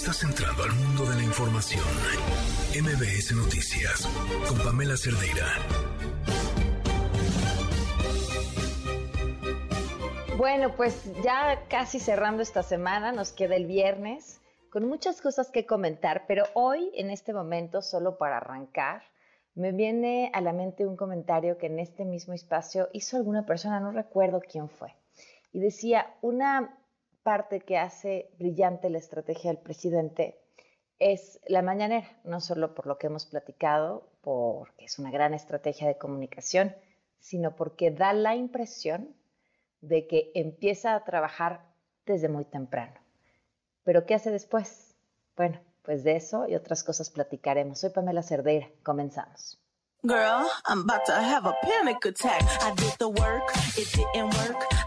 Estás entrando al mundo de la información. MBS Noticias con Pamela Cerdeira. Bueno, pues ya casi cerrando esta semana, nos queda el viernes con muchas cosas que comentar, pero hoy, en este momento, solo para arrancar, me viene a la mente un comentario que en este mismo espacio hizo alguna persona, no recuerdo quién fue, y decía, una parte que hace brillante la estrategia del presidente es la mañanera, no solo por lo que hemos platicado, porque es una gran estrategia de comunicación, sino porque da la impresión de que empieza a trabajar desde muy temprano. Pero ¿qué hace después? Bueno, pues de eso y otras cosas platicaremos. Soy Pamela Cerdeira. Comenzamos. Girl, I'm about to have a panic attack. I did the work, it didn't work.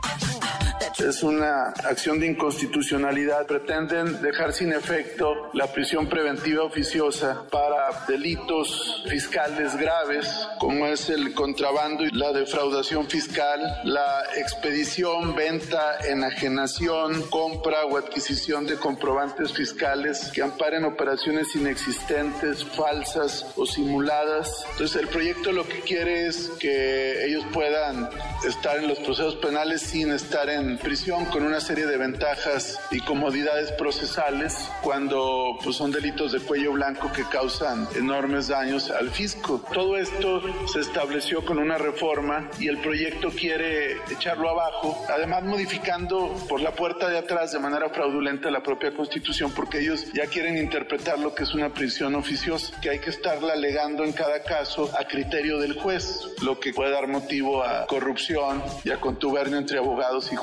Es una acción de inconstitucionalidad. Pretenden dejar sin efecto la prisión preventiva oficiosa para delitos fiscales graves, como es el contrabando y la defraudación fiscal, la expedición, venta, enajenación, compra o adquisición de comprobantes fiscales que amparen operaciones inexistentes, falsas o simuladas. Entonces el proyecto lo que quiere es que ellos puedan estar en los procesos penales sin estar en prisión con una serie de ventajas y comodidades procesales cuando pues, son delitos de cuello blanco que causan enormes daños al fisco. Todo esto se estableció con una reforma y el proyecto quiere echarlo abajo, además modificando por la puerta de atrás de manera fraudulenta la propia constitución porque ellos ya quieren interpretar lo que es una prisión oficiosa, que hay que estarla alegando en cada caso a criterio del juez, lo que puede dar motivo a corrupción y a contubernio entre abogados y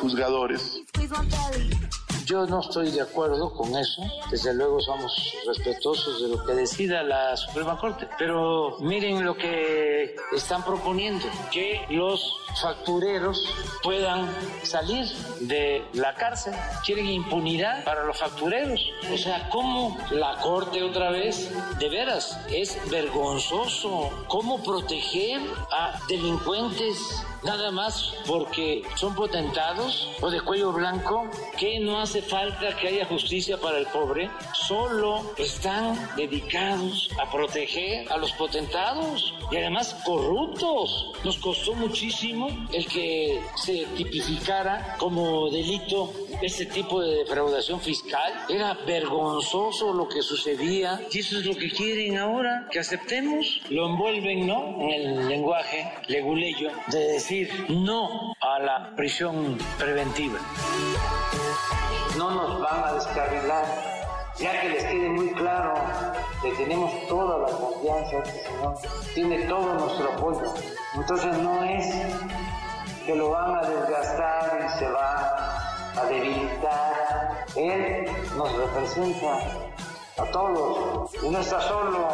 Yo no estoy de acuerdo con eso. Desde luego somos respetuosos de lo que decida la Suprema Corte. Pero miren lo que están proponiendo, que los factureros puedan salir de la cárcel. Quieren impunidad para los factureros. O sea, ¿cómo la Corte otra vez? De veras, es vergonzoso. ¿Cómo proteger a delincuentes nada más porque son potentados o de cuello blanco, que no hace falta que haya justicia para el pobre, solo están dedicados a proteger a los potentados y además corruptos. Nos costó muchísimo el que se tipificara como delito este tipo de defraudación fiscal. Era vergonzoso lo que sucedía y eso es lo que quieren ahora, que aceptemos. Lo envuelven, ¿no? En el lenguaje leguleyo de no a la prisión preventiva. No nos van a descarrilar ya que les quede muy claro que tenemos toda la confianza, este señor tiene todo nuestro apoyo. Entonces no es que lo van a desgastar y se va a debilitar. Él nos representa a todos y no está solo.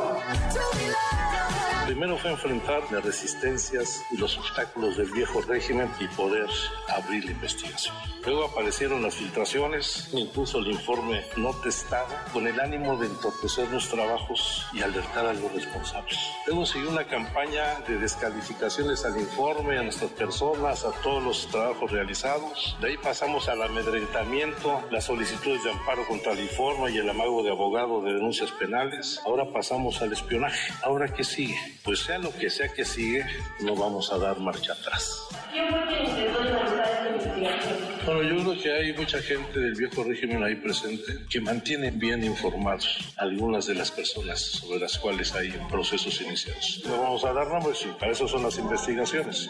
Primero fue enfrentar las resistencias y los obstáculos del viejo régimen y poder abrir la investigación. Luego aparecieron las filtraciones, incluso el informe no testado, con el ánimo de entorpecer los trabajos y alertar a los responsables. Luego siguió una campaña de descalificaciones al informe, a nuestras personas, a todos los trabajos realizados. De ahí pasamos al amedrentamiento, las solicitudes de amparo contra el informe y el amago de abogado de denuncias penales. Ahora pasamos al espionaje. ¿Ahora qué sigue? Pues sea lo que sea que sigue, no vamos a dar marcha atrás. ¿Quién fue quien intentó esta investigación? Bueno, yo creo que hay mucha gente del viejo régimen ahí presente que mantiene bien informados algunas de las personas sobre las cuales hay procesos iniciados. No vamos a dar nombres y para eso son las investigaciones.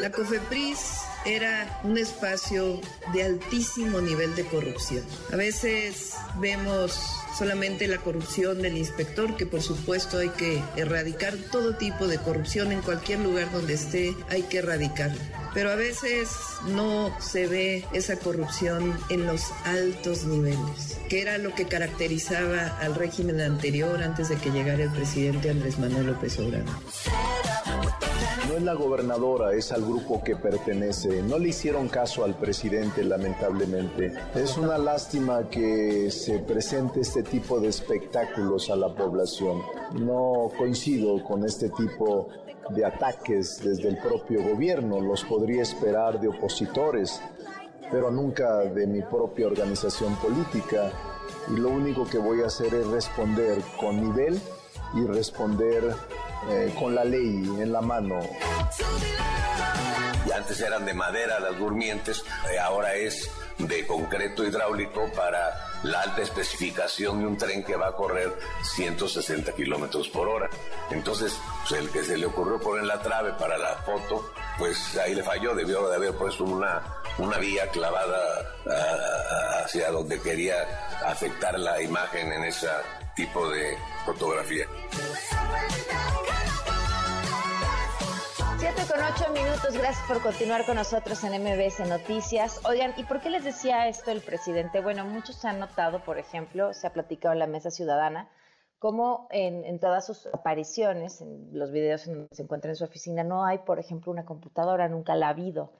La COFEPRIS era un espacio de altísimo nivel de corrupción. A veces vemos solamente la corrupción del inspector, que por supuesto hay que erradicar todo tipo de corrupción en cualquier lugar donde esté, hay que erradicarla pero a veces no se ve esa corrupción en los altos niveles, que era lo que caracterizaba al régimen anterior antes de que llegara el presidente Andrés Manuel López Obrador. No es la gobernadora, es al grupo que pertenece. No le hicieron caso al presidente, lamentablemente. Es una lástima que se presente este tipo de espectáculos a la población. No coincido con este tipo de ataques desde el propio gobierno, los podría esperar de opositores, pero nunca de mi propia organización política. y lo único que voy a hacer es responder con nivel y responder eh, con la ley en la mano. Antes eran de madera las durmientes, eh, ahora es de concreto hidráulico para la alta especificación de un tren que va a correr 160 kilómetros por hora. Entonces, pues, el que se le ocurrió poner la trave para la foto, pues ahí le falló, debió de haber puesto una, una vía clavada hacia donde quería afectar la imagen en ese tipo de fotografía. 7 con 8 minutos, gracias por continuar con nosotros en MBS Noticias. Oigan, ¿y por qué les decía esto el presidente? Bueno, muchos han notado, por ejemplo, se ha platicado en la mesa ciudadana, como en, todas sus apariciones, en los videos en donde se encuentra en su oficina, no hay, por ejemplo, una computadora, nunca la ha habido.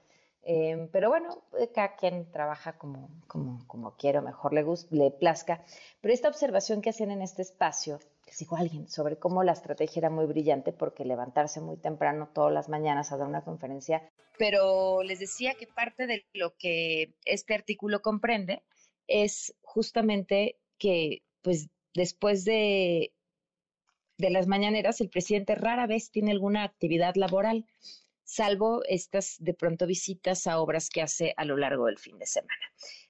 Em, pero bueno, eh, cada quien trabaja como, como, como quiera, mejor le, guste, le plazca. Pero esta observación que hacían en este espacio, les dijo alguien sobre cómo la estrategia era muy brillante porque levantarse muy temprano todas las mañanas a dar una conferencia, pero les decía que parte de lo que este artículo comprende es justamente que pues después de, de las mañaneras el presidente rara vez tiene alguna actividad laboral salvo estas de pronto visitas a obras que hace a lo largo del fin de semana.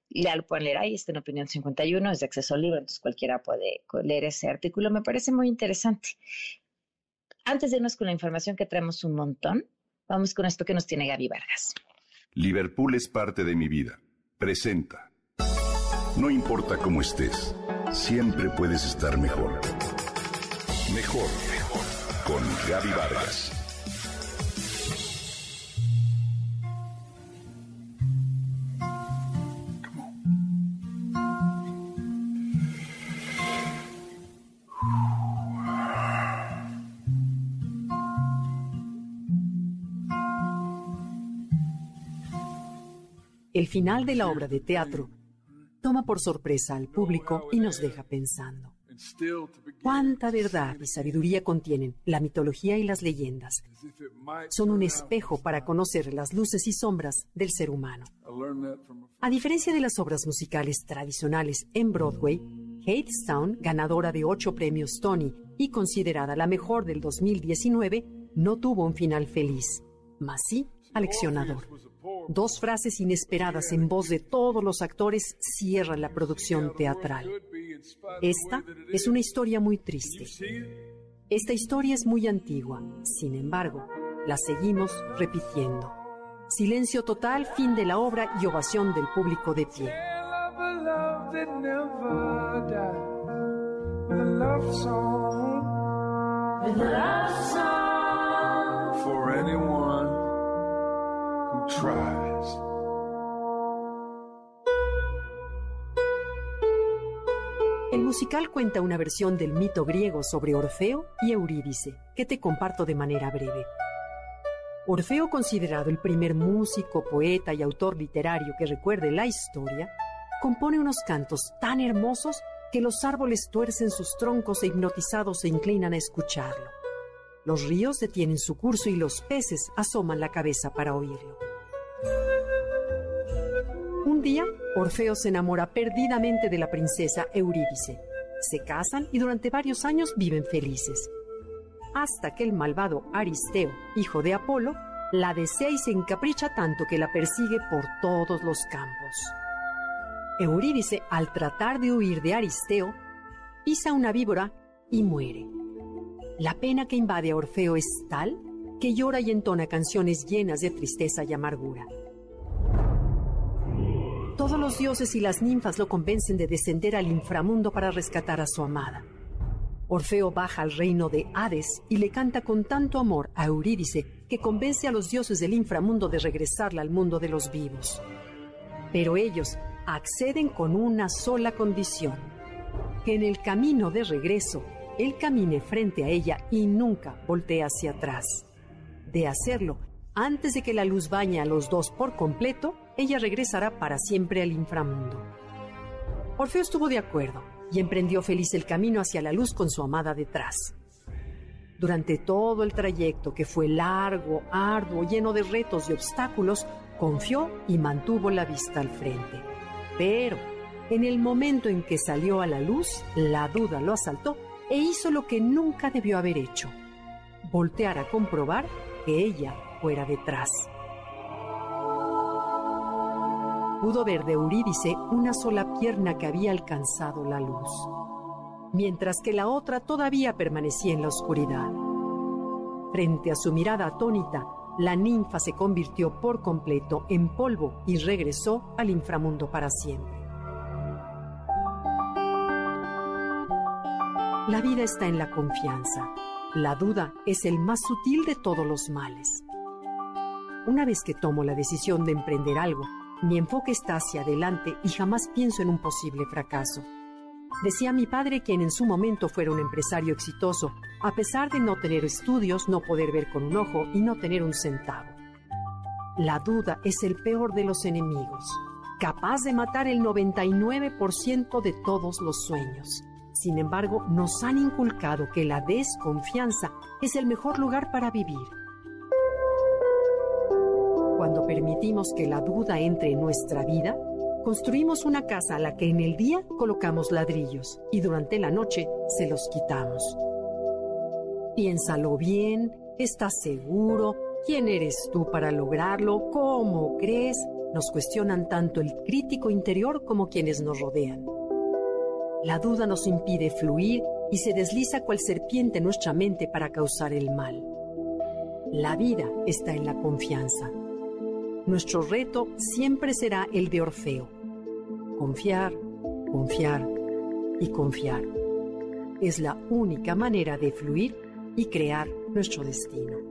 Le lo pueden leer ahí, está en Opinión 51, es de acceso libre, entonces cualquiera puede leer ese artículo. Me parece muy interesante. Antes de irnos con la información que traemos un montón, vamos con esto que nos tiene Gaby Vargas. Liverpool es parte de mi vida. Presenta. No importa cómo estés, siempre puedes estar mejor. Mejor, mejor. Con Gaby Vargas. Final de la obra de teatro toma por sorpresa al público y nos deja pensando. ¿Cuánta verdad y sabiduría contienen la mitología y las leyendas? Son un espejo para conocer las luces y sombras del ser humano. A diferencia de las obras musicales tradicionales en Broadway, Hadestown, ganadora de ocho premios Tony y considerada la mejor del 2019, no tuvo un final feliz, mas sí aleccionador. Dos frases inesperadas en voz de todos los actores cierran la producción teatral. Esta es una historia muy triste. Esta historia es muy antigua, sin embargo, la seguimos repitiendo. Silencio total, fin de la obra y ovación del público de pie. El musical cuenta una versión del mito griego sobre Orfeo y Eurídice, que te comparto de manera breve. Orfeo, considerado el primer músico, poeta y autor literario que recuerde la historia, compone unos cantos tan hermosos que los árboles tuercen sus troncos e hipnotizados se inclinan a escucharlo. Los ríos detienen su curso y los peces asoman la cabeza para oírlo. Un día, Orfeo se enamora perdidamente de la princesa Eurídice. Se casan y durante varios años viven felices. Hasta que el malvado Aristeo, hijo de Apolo, la desea y se encapricha tanto que la persigue por todos los campos. Eurídice, al tratar de huir de Aristeo, pisa una víbora y muere. La pena que invade a Orfeo es tal que llora y entona canciones llenas de tristeza y amargura. Todos los dioses y las ninfas lo convencen de descender al inframundo para rescatar a su amada. Orfeo baja al reino de Hades y le canta con tanto amor a Eurídice que convence a los dioses del inframundo de regresarla al mundo de los vivos. Pero ellos acceden con una sola condición, que en el camino de regreso él camine frente a ella y nunca voltee hacia atrás. De hacerlo, antes de que la luz bañe a los dos por completo, ella regresará para siempre al inframundo. Orfeo estuvo de acuerdo y emprendió feliz el camino hacia la luz con su amada detrás. Durante todo el trayecto, que fue largo, arduo, lleno de retos y obstáculos, confió y mantuvo la vista al frente. Pero En el momento en que salió a la luz, la duda lo asaltó e hizo lo que nunca debió haber hecho, voltear a comprobar que ella fuera detrás. Pudo ver de Eurídice una sola pierna que había alcanzado la luz, mientras que la otra todavía permanecía en la oscuridad. Frente a su mirada atónita, la ninfa se convirtió por completo en polvo y regresó al inframundo para siempre. La vida está en la confianza. La duda es el más sutil de todos los males. Una vez que tomo la decisión de emprender algo, mi enfoque está hacia adelante y jamás pienso en un posible fracaso. Decía mi padre quien en su momento fuera un empresario exitoso, a pesar de no tener estudios, no poder ver con un ojo y no tener un centavo. La duda es el peor de los enemigos, capaz de matar el 99% de todos los sueños. Sin embargo, nos han inculcado que la desconfianza es el mejor lugar para vivir. Cuando permitimos que la duda entre en nuestra vida, Construimos una casa a la que en el día colocamos ladrillos y durante la noche se los quitamos. Piénsalo bien, ¿estás seguro? ¿Quién eres tú para lograrlo? ¿Cómo crees? Nos cuestionan tanto el crítico interior como quienes nos rodean. La duda nos impide fluir y se desliza cual serpiente en nuestra mente para causar el mal. La vida está en la confianza. Nuestro reto siempre será el de Orfeo. Confiar, confiar y confiar. Es la única manera de fluir y crear nuestro destino.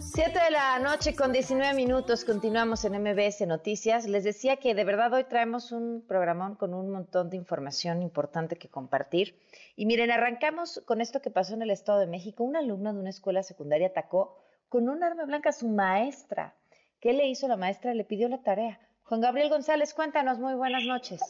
Siete de la noche con 19 minutos, continuamos en MBS Noticias. Les decía que de verdad hoy traemos un programón con un montón de información importante que compartir. Y miren, arrancamos con esto que pasó en el Estado de México. Un alumno de una escuela secundaria atacó con un arma blanca a su maestra. ¿Qué le hizo la maestra? Le pidió la tarea. Juan Gabriel González, cuéntanos, muy buenas noches.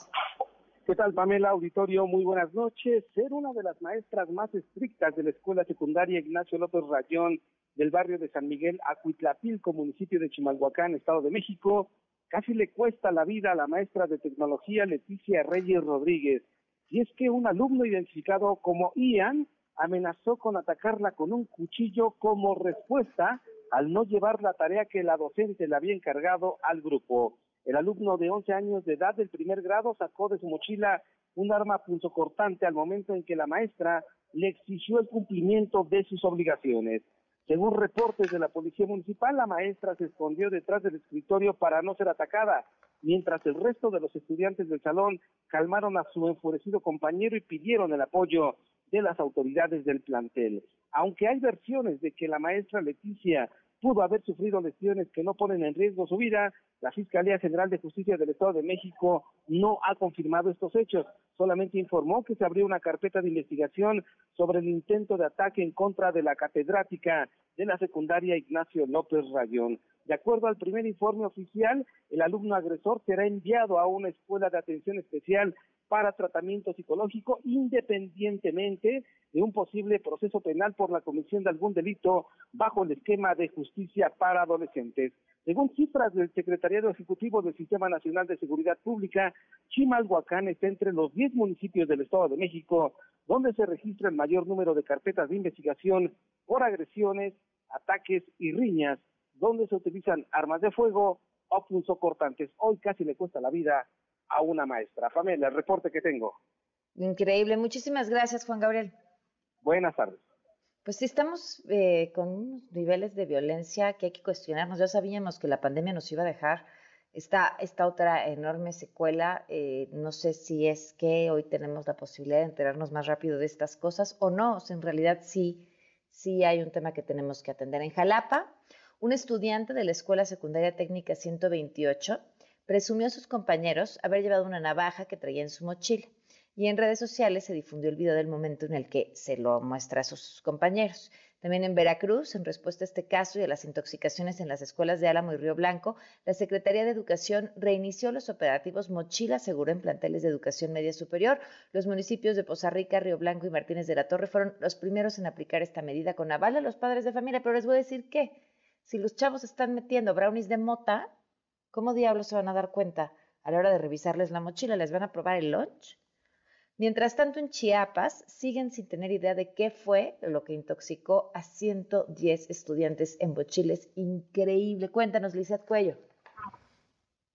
¿Qué tal, Pamela Auditorio? Muy buenas noches. Ser una de las maestras más estrictas de la escuela secundaria Ignacio López Rayón del barrio de San Miguel, Acuitlapilco, municipio de Chimalhuacán, Estado de México, casi le cuesta la vida a la maestra de tecnología Leticia Reyes Rodríguez. Y es que un alumno identificado como Ian amenazó con atacarla con un cuchillo como respuesta al no llevar la tarea que la docente le había encargado al grupo. El alumno de 11 años de edad del primer grado sacó de su mochila un arma punzocortante al momento en que la maestra le exigió el cumplimiento de sus obligaciones. Según reportes de la Policía Municipal, la maestra se escondió detrás del escritorio para no ser atacada, mientras el resto de los estudiantes del salón calmaron a su enfurecido compañero y pidieron el apoyo de las autoridades del plantel. Aunque hay versiones de que la maestra Leticia pudo haber sufrido lesiones que no ponen en riesgo su vida, la Fiscalía General de Justicia del Estado de México no ha confirmado estos hechos, solamente informó que se abrió una carpeta de investigación sobre el intento de ataque en contra de la catedrática de la secundaria Ignacio López Rayón. De acuerdo al primer informe oficial, el alumno agresor será enviado a una escuela de atención especial para tratamiento psicológico independientemente de un posible proceso penal por la comisión de algún delito bajo el esquema de justicia para adolescentes. Según cifras del Secretariado Ejecutivo del Sistema Nacional de Seguridad Pública, Chimalhuacán está entre los 10 municipios del Estado de México donde se registra el mayor número de carpetas de investigación por agresiones, ataques y riñas, donde se utilizan armas de fuego o punzocortantes. Hoy casi le cuesta la vida a una maestra. Familia, el reporte que tengo. Increíble. Muchísimas gracias, Juan Gabriel. Buenas tardes. Pues sí, estamos eh, con unos niveles de violencia que hay que cuestionarnos. Ya sabíamos que la pandemia nos iba a dejar Esta, esta otra enorme secuela, eh, no sé si es que hoy tenemos la posibilidad de enterarnos más rápido de estas cosas o no, o en realidad sí, sí hay un tema que tenemos que atender. En Jalapa, un estudiante de la Escuela Secundaria Técnica 128 presumió a sus compañeros haber llevado una navaja que traía en su mochila y en redes sociales se difundió el video del momento en el que se lo muestra a sus compañeros. También en Veracruz, en respuesta a este caso y a las intoxicaciones en las escuelas de Álamo y Río Blanco, la Secretaría de Educación reinició los operativos Mochila Segura en planteles de educación media superior. Los municipios de Poza Rica, Río Blanco y Martínez de la Torre fueron los primeros en aplicar esta medida con aval a los padres de familia. Pero les voy a decir que si los chavos están metiendo brownies de mota, ¿cómo diablos se van a dar cuenta a la hora de revisarles la mochila? ¿Les van a probar el lunch? Mientras tanto, en Chiapas siguen sin tener idea de qué fue lo que intoxicó a 110 estudiantes en Bochiles. Increíble. Cuéntanos, Lizeth Cuello.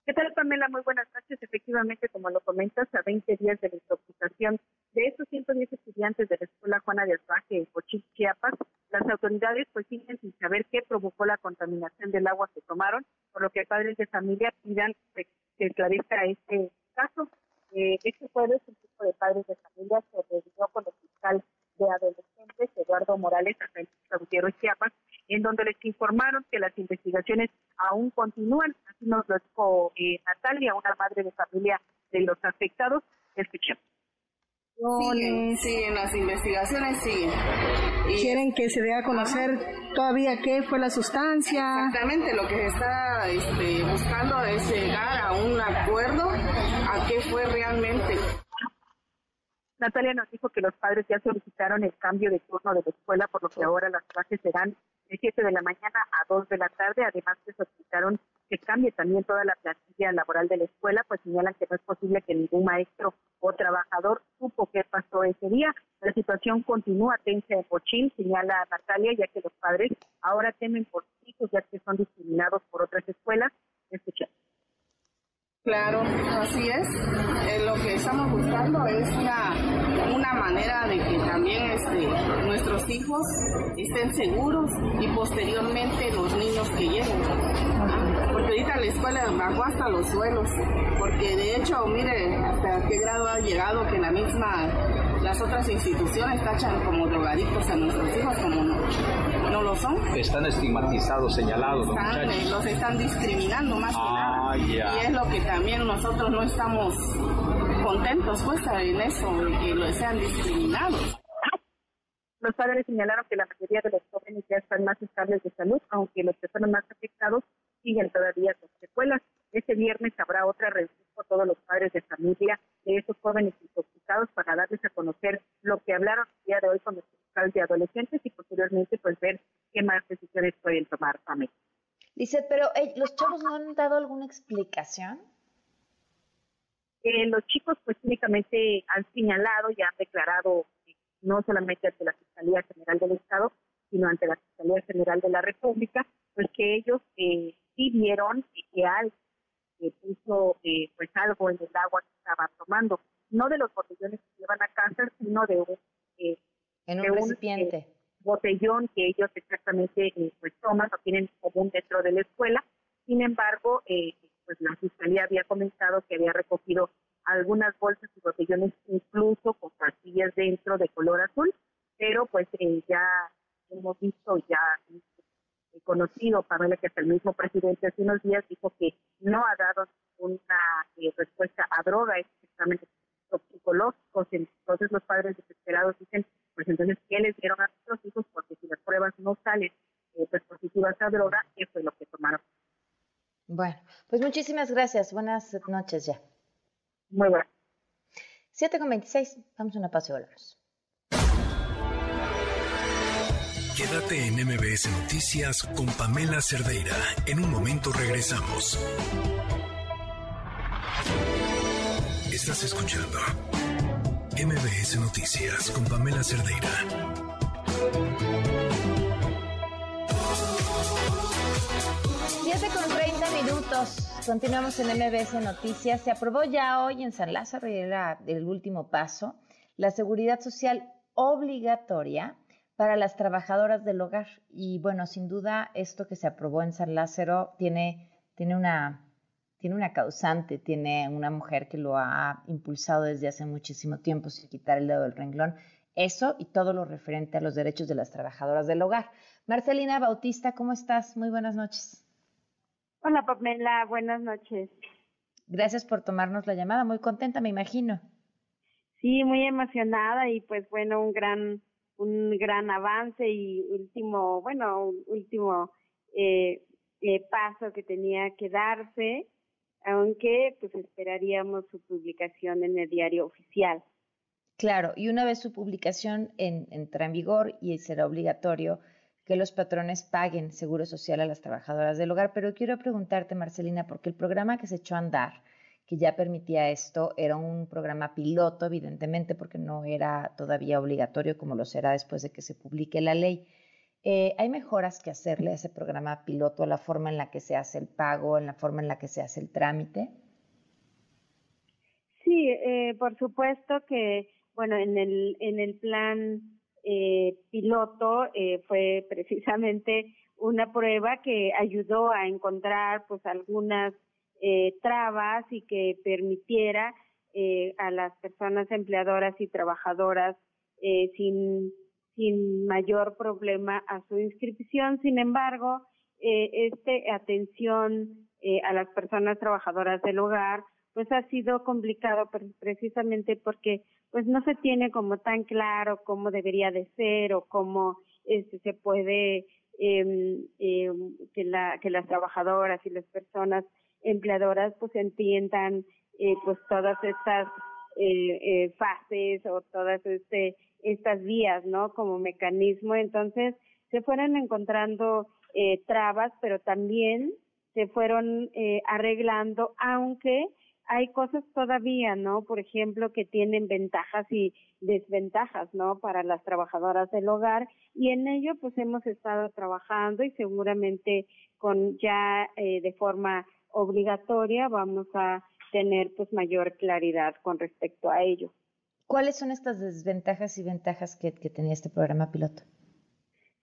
¿Qué tal, Pamela? Muy buenas noches. Efectivamente, como lo comentas, a 20 días de la intoxicación de estos 110 estudiantes de la Escuela Juana de Azuaje en Cochil, Chiapas, las autoridades pues siguen sin saber qué provocó la contaminación del agua que tomaron, por lo que padres de familia pidan que esclarezca este caso. Eh, este jueves, un grupo de padres de familia se reunió con el fiscal de adolescentes, Eduardo Morales, acá en Gutiérrez, Chiapas, en donde les informaron que las investigaciones aún continúan. Así nos lo dijo eh, Natalia, una madre de familia de los afectados. Escuchemos. Siguen, siguen, las investigaciones siguen. ¿Quieren que se dé a conocer todavía qué fue la sustancia? Exactamente, lo que se está este, buscando es llegar a un acuerdo a qué fue realmente. Natalia nos dijo que los padres ya solicitaron el cambio de turno de la escuela, por lo que ahora las clases serán de 7 de la mañana a 2 de la tarde. Además, que solicitaron que cambie también toda la plantilla laboral de la escuela, pues señalan que no es posible que ningún maestro o trabajador supo qué pasó ese día. La situación continúa tensa en Pochín, señala Natalia, ya que los padres ahora temen por sus hijos, ya que son discriminados por otras escuelas. Escuchemos. Claro, así es. Eh, lo que estamos buscando es una, una manera de que también este, nuestros hijos estén seguros y posteriormente los niños que lleguen. Porque ahorita la escuela bajó hasta los suelos, porque de hecho, mire hasta qué grado ha llegado que la misma las otras instituciones tachan como drogadictos a nuestros hijos como no, no lo son. Están estigmatizados, señalados los muchachos. Los están discriminando más que nada. Ah, y es lo que también nosotros no estamos contentos pues en eso, que lo sean discriminados. Los padres señalaron que la mayoría de los jóvenes ya están más estables de salud, aunque los que fueron más afectados siguen todavía con secuelas. Este viernes habrá otra reunión con todos los padres de familia de esos jóvenes intoxicados para darles a conocer lo que hablaron el día de hoy con los fiscales de adolescentes y posteriormente pues ver qué más decisiones pueden tomar familia. Dice, pero ¿los chavos no han dado alguna explicación? Eh, los chicos pues únicamente han señalado y han declarado no solamente ante la Fiscalía General del Estado, sino ante la Fiscalía General de la República, pues que ellos eh, sí vieron que alguien puso eh, pues algo en el agua que estaban tomando, no de los botellones que llevan a casa, sino de un, eh, en un recipiente. Eh, botellón que ellos exactamente pues toman o tienen común dentro de la escuela. Sin embargo, pues la fiscalía había comentado que había recogido algunas bolsas y botellones incluso con pastillas dentro de color azul, pero pues ya hemos visto ya conocido, Pamela, que hasta el mismo presidente hace unos días dijo que no ha dado una eh, respuesta a droga, exactamente psicológicos, entonces los padres desesperados dicen, pues entonces, ¿qué les dieron a nuestros hijos? Porque si las pruebas no salen eh, pues positivas a droga, eso es lo que tomaron. Bueno, pues muchísimas gracias, buenas noches ya. Muy buenas. 7 con 26, vamos a una pausa y volvemos. Quédate en MBS Noticias con Pamela Cerdeira. En un momento regresamos. Estás escuchando MBS Noticias con Pamela Cerdeira. Siete con 30 minutos. Continuamos en MBS Noticias. Se aprobó ya hoy en San Lázaro y era el último paso la seguridad social obligatoria para las trabajadoras del hogar. Y bueno, sin duda esto que se aprobó en San Lázaro tiene, tiene una, tiene una causante, tiene una mujer que lo ha impulsado desde hace muchísimo tiempo sin quitar el dedo del renglón. Eso y todo lo referente a los derechos de las trabajadoras del hogar. Marcelina Bautista, ¿cómo estás? Muy buenas noches. Hola, Pamela, buenas noches. Gracias por tomarnos la llamada, muy contenta, me imagino. Sí, muy emocionada y pues bueno, un gran un gran avance y último, bueno, último eh, eh, paso que tenía que darse, aunque pues esperaríamos su publicación en el diario oficial. Claro, y una vez su publicación en, entra en vigor y será obligatorio que los patrones paguen seguro social a las trabajadoras del hogar. Pero quiero preguntarte, Marcelina, porque el programa que se echó a andar, que ya permitía esto, era un programa piloto, evidentemente, porque no era todavía obligatorio como lo será después de que se publique la ley. Eh, ¿Hay mejoras que hacerle a ese programa piloto, a la forma en la que se hace el pago, en la forma en la que se hace el trámite? Sí, eh, por supuesto que bueno, en el, en el plan eh, piloto eh, fue precisamente una prueba que ayudó a encontrar pues algunas eh, trabas y que permitiera eh, a las personas empleadoras y trabajadoras eh, sin, sin mayor problema a su inscripción. Sin embargo, eh, este atención eh, a las personas trabajadoras del hogar pues ha sido complicado precisamente porque pues no se tiene como tan claro cómo debería de ser o cómo este, se puede eh, que la que las trabajadoras y las personas empleadoras pues entiendan eh, pues todas estas eh, eh, fases o todas este estas vías no como mecanismo entonces se fueron encontrando eh, trabas pero también se fueron eh, arreglando aunque hay cosas todavía, ¿no? Por ejemplo, que tienen ventajas y desventajas, ¿no? Para las trabajadoras del hogar y en ello pues hemos estado trabajando y seguramente con ya eh, de forma obligatoria vamos a tener pues mayor claridad con respecto a ello. ¿Cuáles son estas desventajas y ventajas que, que tenía este programa piloto?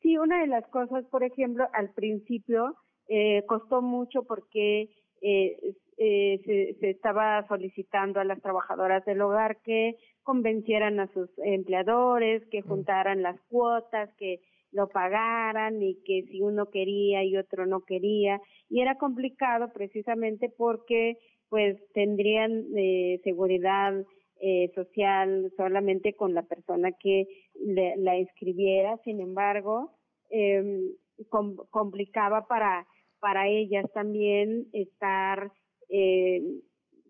Sí, una de las cosas, por ejemplo, al principio eh, costó mucho porque eh, eh, se, se estaba solicitando a las trabajadoras del hogar que convencieran a sus empleadores, que juntaran las cuotas, que lo pagaran y que si uno quería y otro no quería. Y era complicado precisamente porque pues tendrían eh, seguridad eh, social solamente con la persona que le, la inscribiera. Sin embargo, com complicaba para, para ellas también estar eh,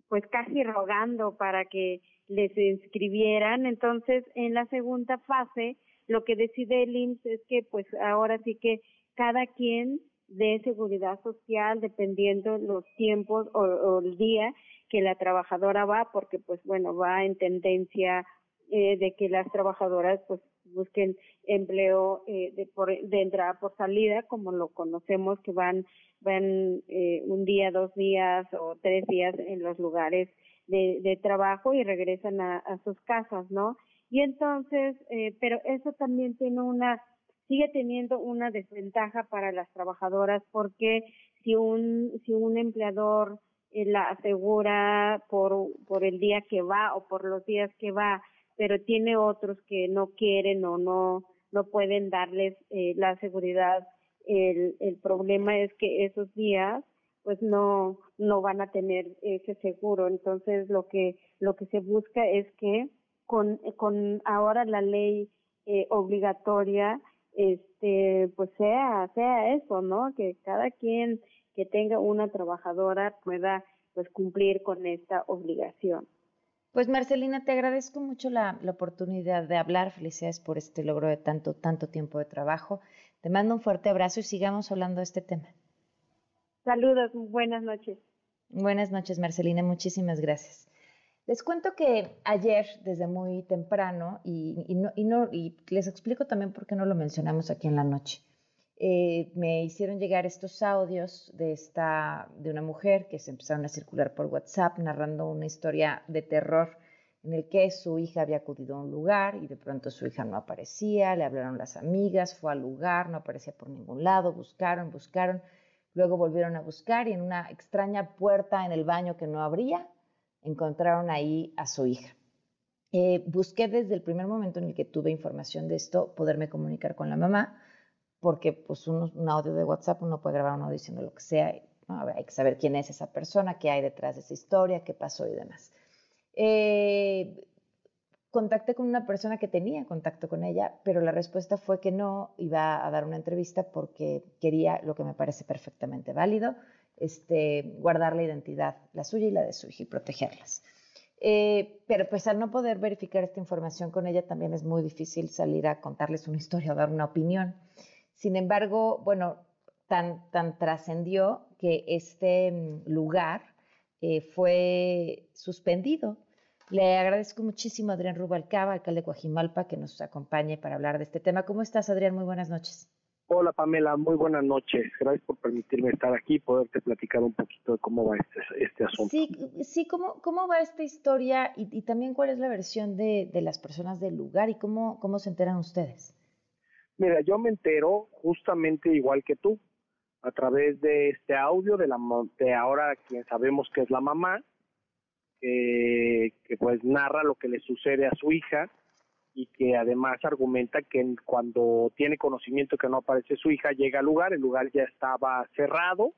pues casi rogando para que les inscribieran. Entonces, en la segunda fase, lo que decide el IMSS es que pues ahora sí que cada quien de seguridad social dependiendo los tiempos o, el día que la trabajadora va porque pues bueno va en tendencia eh, de que las trabajadoras pues busquen empleo eh, de, por, de entrada por salida como lo conocemos que van van eh, un día dos días o tres días en los lugares de, de trabajo y regresan a sus casas no y entonces eh, pero eso también tiene una sigue teniendo una desventaja para las trabajadoras porque si un si un empleador eh, la asegura por por el día que va o por los días que va pero tiene otros que no quieren o no no pueden darles eh, la seguridad el el problema es que esos días pues no no van a tener ese seguro. Entonces lo que lo que se busca es que con con ahora la ley eh, obligatoria este pues sea sea eso no que cada quien que tenga una trabajadora pueda pues cumplir con esta obligación. Pues Marcelina te agradezco mucho la, la oportunidad de hablar. Felicidades por este logro de tanto tanto tiempo de trabajo. Te mando un fuerte abrazo y sigamos hablando de este tema. Saludos buenas noches. Buenas noches Marcelina. Muchísimas gracias les cuento que ayer, desde muy temprano, y, no, y, y les explico también por qué no lo mencionamos aquí en la noche, eh, me hicieron llegar estos audios de, esta, de una mujer que se empezaron a circular por WhatsApp narrando una historia de terror en el que su hija había acudido a un lugar y de pronto su hija no aparecía, le hablaron las amigas, fue al lugar, no aparecía por ningún lado, buscaron, buscaron, Luego volvieron a buscar y en una extraña puerta en el baño que no abría, encontraron ahí a su hija. Eh, busqué desde el primer momento en el que tuve información de esto poderme comunicar con la mamá, porque pues un, audio de WhatsApp uno puede grabar un audio diciendo lo que sea, hay que saber quién es esa persona, qué hay detrás de esa historia, qué pasó y demás. Eh, contacté con una persona que tenía contacto con ella, pero la respuesta fue que no iba a dar una entrevista porque quería, lo que me parece perfectamente válido, este, guardar la identidad, la suya y la de su hija y protegerlas. Eh, pero pues al no poder verificar esta información con ella también es muy difícil salir a contarles una historia o dar una opinión. Sin embargo, bueno, tan, tan trascendió que este mm, lugar eh, fue suspendido. Le agradezco muchísimo a Adrián Rubalcaba, alcalde de Coajimalpa, que nos acompañe para hablar de este tema. ¿Cómo estás, Adrián? Muy buenas noches. Hola Pamela, muy buenas noches. Gracias por permitirme estar aquí y poderte platicar un poquito de cómo va este, este asunto. Sí, sí ¿cómo, ¿cómo va esta historia y, también cuál es la versión de, de, las personas del lugar y cómo, cómo se enteran ustedes? Mira, yo me entero justamente igual que tú, a través de este audio de, la, de ahora quien sabemos que es la mamá, que, que pues narra lo que le sucede a su hija y que además argumenta que cuando tiene conocimiento que no aparece su hija, llega al lugar, el lugar ya estaba cerrado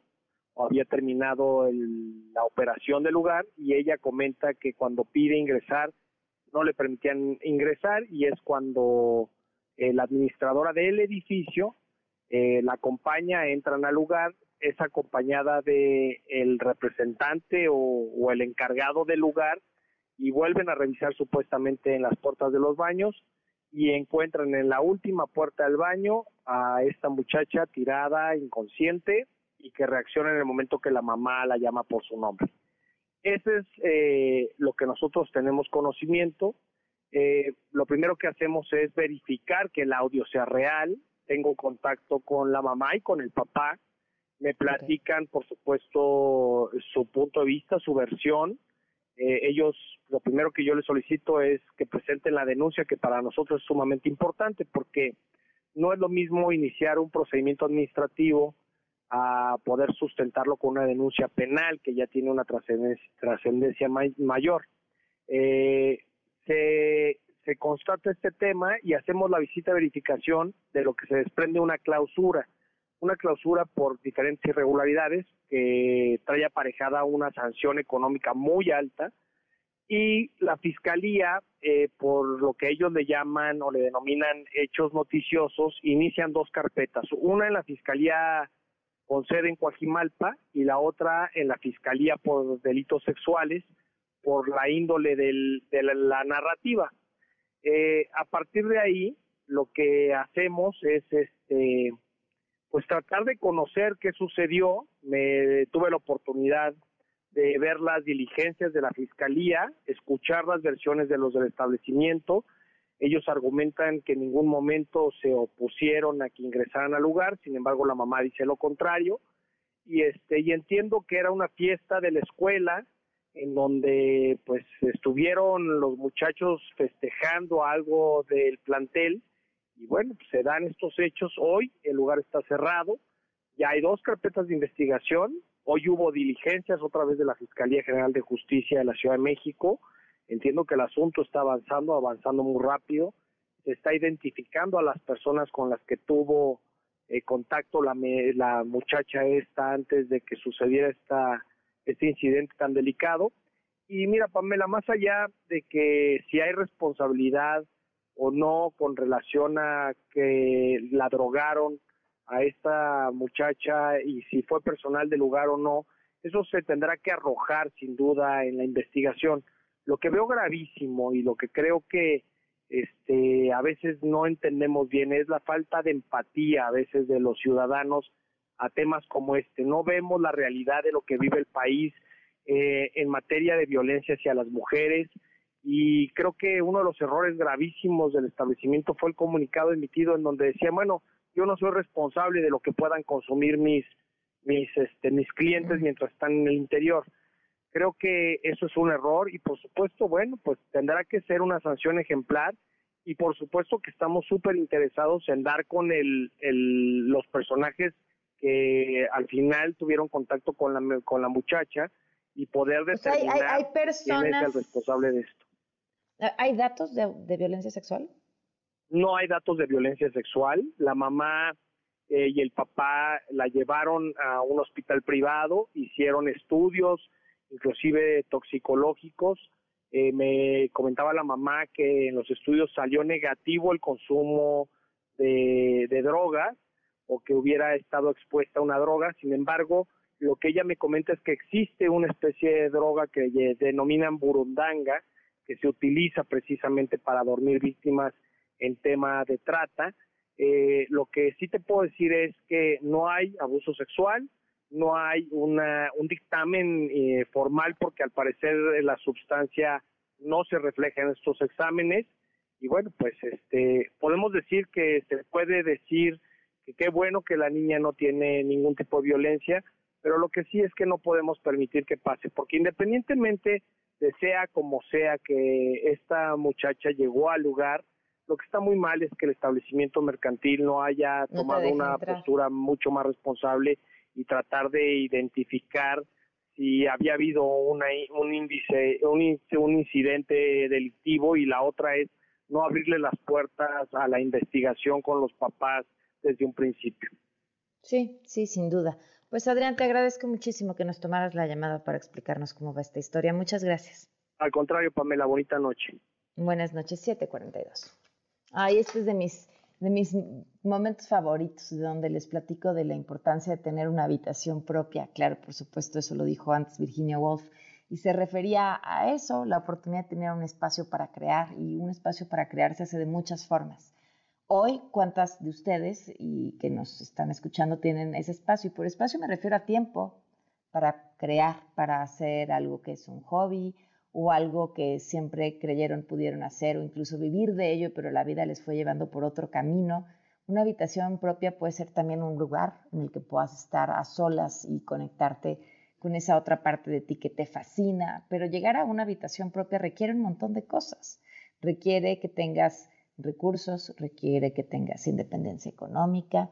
o había terminado la operación del lugar y ella comenta que cuando pide ingresar no le permitían ingresar y es cuando eh, la administradora del edificio eh, la acompaña, entran al lugar, es acompañada de el representante o el encargado del lugar y vuelven a revisar supuestamente en las puertas de los baños y encuentran en la última puerta del baño a esta muchacha tirada, inconsciente y que reacciona en el momento que la mamá la llama por su nombre. Ese es eh, lo que nosotros tenemos conocimiento. Eh, lo primero que hacemos es verificar que el audio sea real. Tengo contacto con la mamá y con el papá. Me platican, por supuesto, su punto de vista, su versión eh, ellos, lo primero que yo les solicito es que presenten la denuncia, que para nosotros es sumamente importante, porque no es lo mismo iniciar un procedimiento administrativo a poder sustentarlo con una denuncia penal que ya tiene una trascendencia mayor. Eh, se, se constata este tema y hacemos la visita de verificación de lo que se desprende una clausura una clausura por diferentes irregularidades que trae aparejada una sanción económica muy alta y la fiscalía, eh, por lo que ellos le llaman o le denominan hechos noticiosos, inician dos carpetas, una en la fiscalía con sede en Coajimalpa y la otra en la fiscalía por delitos sexuales por la índole del, de la, narrativa. Eh, a partir de ahí, lo que hacemos es este pues tratar de conocer qué sucedió. Me tuve la oportunidad de ver las diligencias de la fiscalía, escuchar las versiones de los del establecimiento. Ellos argumentan que en ningún momento se opusieron a que ingresaran al lugar, sin embargo la mamá dice lo contrario. Y este y entiendo que era una fiesta de la escuela en donde pues estuvieron los muchachos festejando algo del plantel y bueno, pues, se dan estos hechos. Hoy, el lugar está cerrado, ya hay dos carpetas de investigación, hoy hubo diligencias otra vez de la Fiscalía General de Justicia de la Ciudad de México, entiendo que el asunto está avanzando, avanzando muy rápido, se está identificando a las personas con las que tuvo eh, contacto la, la muchacha esta antes de que sucediera esta, este incidente tan delicado. Y mira, Pamela, más allá de que si hay responsabilidad o no con relación a que la drogaron a esta muchacha y si fue personal del lugar o no, eso se tendrá que arrojar sin duda en la investigación. Lo que veo gravísimo y lo que creo que este a veces no entendemos bien es la falta de empatía a veces de los ciudadanos a temas como este. No vemos la realidad de lo que vive el país eh, en materia de violencia hacia las mujeres, y creo que uno de los errores gravísimos del establecimiento fue el comunicado emitido en donde decía, bueno, yo no soy responsable de lo que puedan consumir mis mis este mis clientes mientras están en el interior. Creo que eso es un error y por supuesto, bueno, pues tendrá que ser una sanción ejemplar y por supuesto que estamos súper interesados en dar con el, el, los personajes que al final tuvieron contacto con la, con la muchacha y poder determinar hay, personas... quién es el responsable de esto. ¿Hay datos de, de, violencia sexual? No hay datos de violencia sexual. La mamá eh, y el papá la llevaron a un hospital privado, hicieron estudios, inclusive toxicológicos. Eh, me comentaba la mamá que en los estudios salió negativo el consumo de, de drogas o que hubiera estado expuesta a una droga. Sin embargo, lo que ella me comenta es que existe una especie de droga que denominan burundanga, que se utiliza precisamente para dormir víctimas en tema de trata. Eh, lo que sí te puedo decir es que no hay abuso sexual, no hay una, un dictamen eh, formal porque al parecer la sustancia no se refleja en estos exámenes y bueno pues este podemos decir que se puede decir que qué bueno que la niña no tiene ningún tipo de violencia pero lo que sí es que no podemos permitir que pase porque independientemente de sea como sea que esta muchacha llegó al lugar lo que está muy mal es que el establecimiento mercantil no haya tomado una postura mucho más responsable y tratar de identificar si había habido una, un índice, un, un incidente delictivo y la otra es no abrirle las puertas a la investigación con los papás desde un principio. Sí, sí, sin duda. Pues Adrián, te agradezco muchísimo que nos tomaras la llamada para explicarnos cómo va esta historia. Muchas gracias. Al contrario, Pamela, bonita noche. Buenas noches, 742. Ay, este es de mis de mis momentos favoritos, de donde les platico de la importancia de tener una habitación propia. Claro, por supuesto, eso lo dijo antes Virginia Woolf, y se refería a eso, la oportunidad de tener un espacio para crear, y un espacio para crear se hace de muchas formas. Hoy, ¿cuántas de ustedes y que nos están escuchando tienen ese espacio? Y por espacio me refiero a tiempo para crear, para hacer algo que es un hobby o algo que siempre creyeron pudieron hacer o incluso vivir de ello, pero la vida les fue llevando por otro camino. Una habitación propia puede ser también un lugar en el que puedas estar a solas y conectarte con esa otra parte de ti que te fascina, pero llegar a una habitación propia requiere un montón de cosas. Requiere que tengas recursos, requiere que tengas independencia económica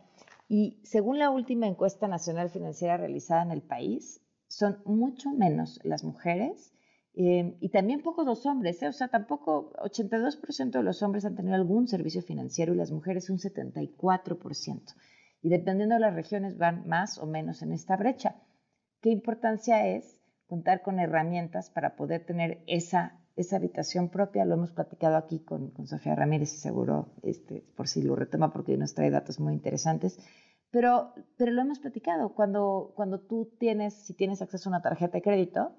y según la última encuesta nacional financiera realizada en el país, son mucho menos las mujeres eh, y también pocos los hombres, ¿eh? o sea, tampoco 82% de los hombres han tenido algún servicio financiero y las mujeres un 74%. Y dependiendo de las regiones van más o menos en esta brecha. ¿Qué importancia es contar con herramientas para poder tener esa, esa habitación propia? Lo hemos platicado aquí con, con Sofía Ramírez seguro, este, por si lo retoma, porque nos trae datos muy interesantes. Pero, pero lo hemos platicado. Cuando, cuando tú tienes, si tienes acceso a una tarjeta de crédito,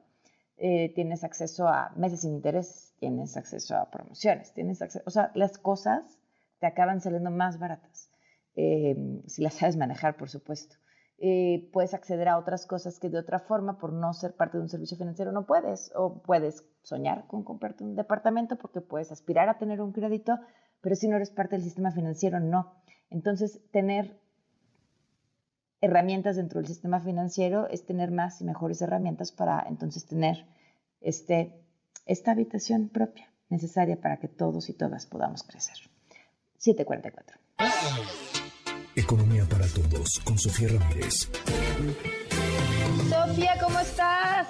eh, tienes acceso a meses sin interés, tienes acceso a promociones, tienes acceso, o sea, las cosas te acaban saliendo más baratas, em, si las sabes manejar, por supuesto. Eh, puedes acceder a otras cosas que de otra forma, por no ser parte de un servicio financiero, no puedes. O puedes soñar con comprarte un departamento porque puedes aspirar a tener un crédito, pero si no eres parte del sistema financiero, no. Entonces, tener herramientas dentro del sistema financiero es tener más y mejores herramientas para entonces tener este, esta habitación propia necesaria para que todos y todas podamos crecer. 744. Economía para todos con Sofía Ramírez. Sofía, ¿cómo estás?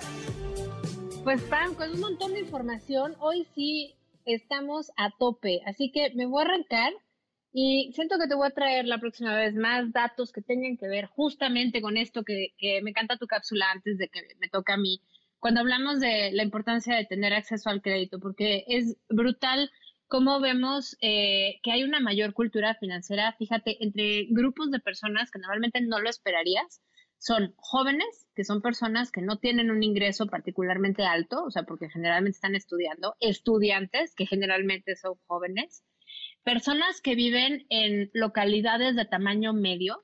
Pues Pam, con un montón de información, hoy sí estamos a tope, así que me voy a arrancar y siento que te voy a traer la próxima vez más datos que tengan que ver justamente con esto que, me encanta tu cápsula antes de que me toque a mí, cuando hablamos de la importancia de tener acceso al crédito, porque es brutal cómo vemos eh, que hay una mayor cultura financiera, fíjate, entre grupos de personas que normalmente no lo esperarías. Son jóvenes, que son personas que no tienen un ingreso particularmente alto, o sea, porque generalmente están estudiando, estudiantes, que generalmente son jóvenes, personas que viven en localidades de tamaño medio.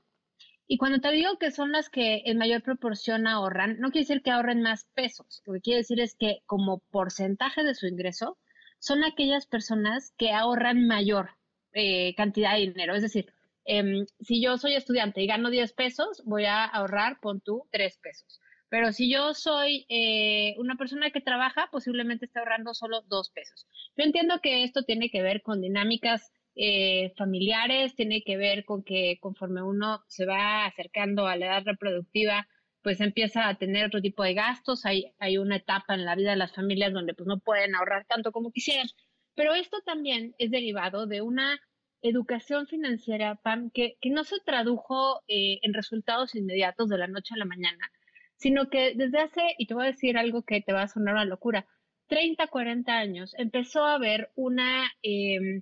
Y cuando te digo que son las que en mayor proporción ahorran, no quiere decir que ahorren más pesos. Lo que quiere decir es que como porcentaje de su ingreso, son aquellas personas que ahorran mayor eh, cantidad de dinero. Es decir, em, si yo soy estudiante y gano 10 pesos, voy a ahorrar, pon tú, 3 pesos. Pero si yo soy eh, una persona que trabaja, posiblemente esté ahorrando solo dos pesos. Yo entiendo que esto tiene que ver con dinámicas eh, familiares, tiene que ver con que conforme uno se va acercando a la edad reproductiva, pues empieza a tener otro tipo de gastos, hay, hay una etapa en la vida de las familias donde pues no pueden ahorrar tanto como quisieran. Pero esto también es derivado de una educación financiera, Pam, que, que no se tradujo eh, en resultados inmediatos de la noche a la mañana, sino que desde hace, y te voy a decir algo que te va a sonar una locura, 30, 40 años empezó a haber una... Eh,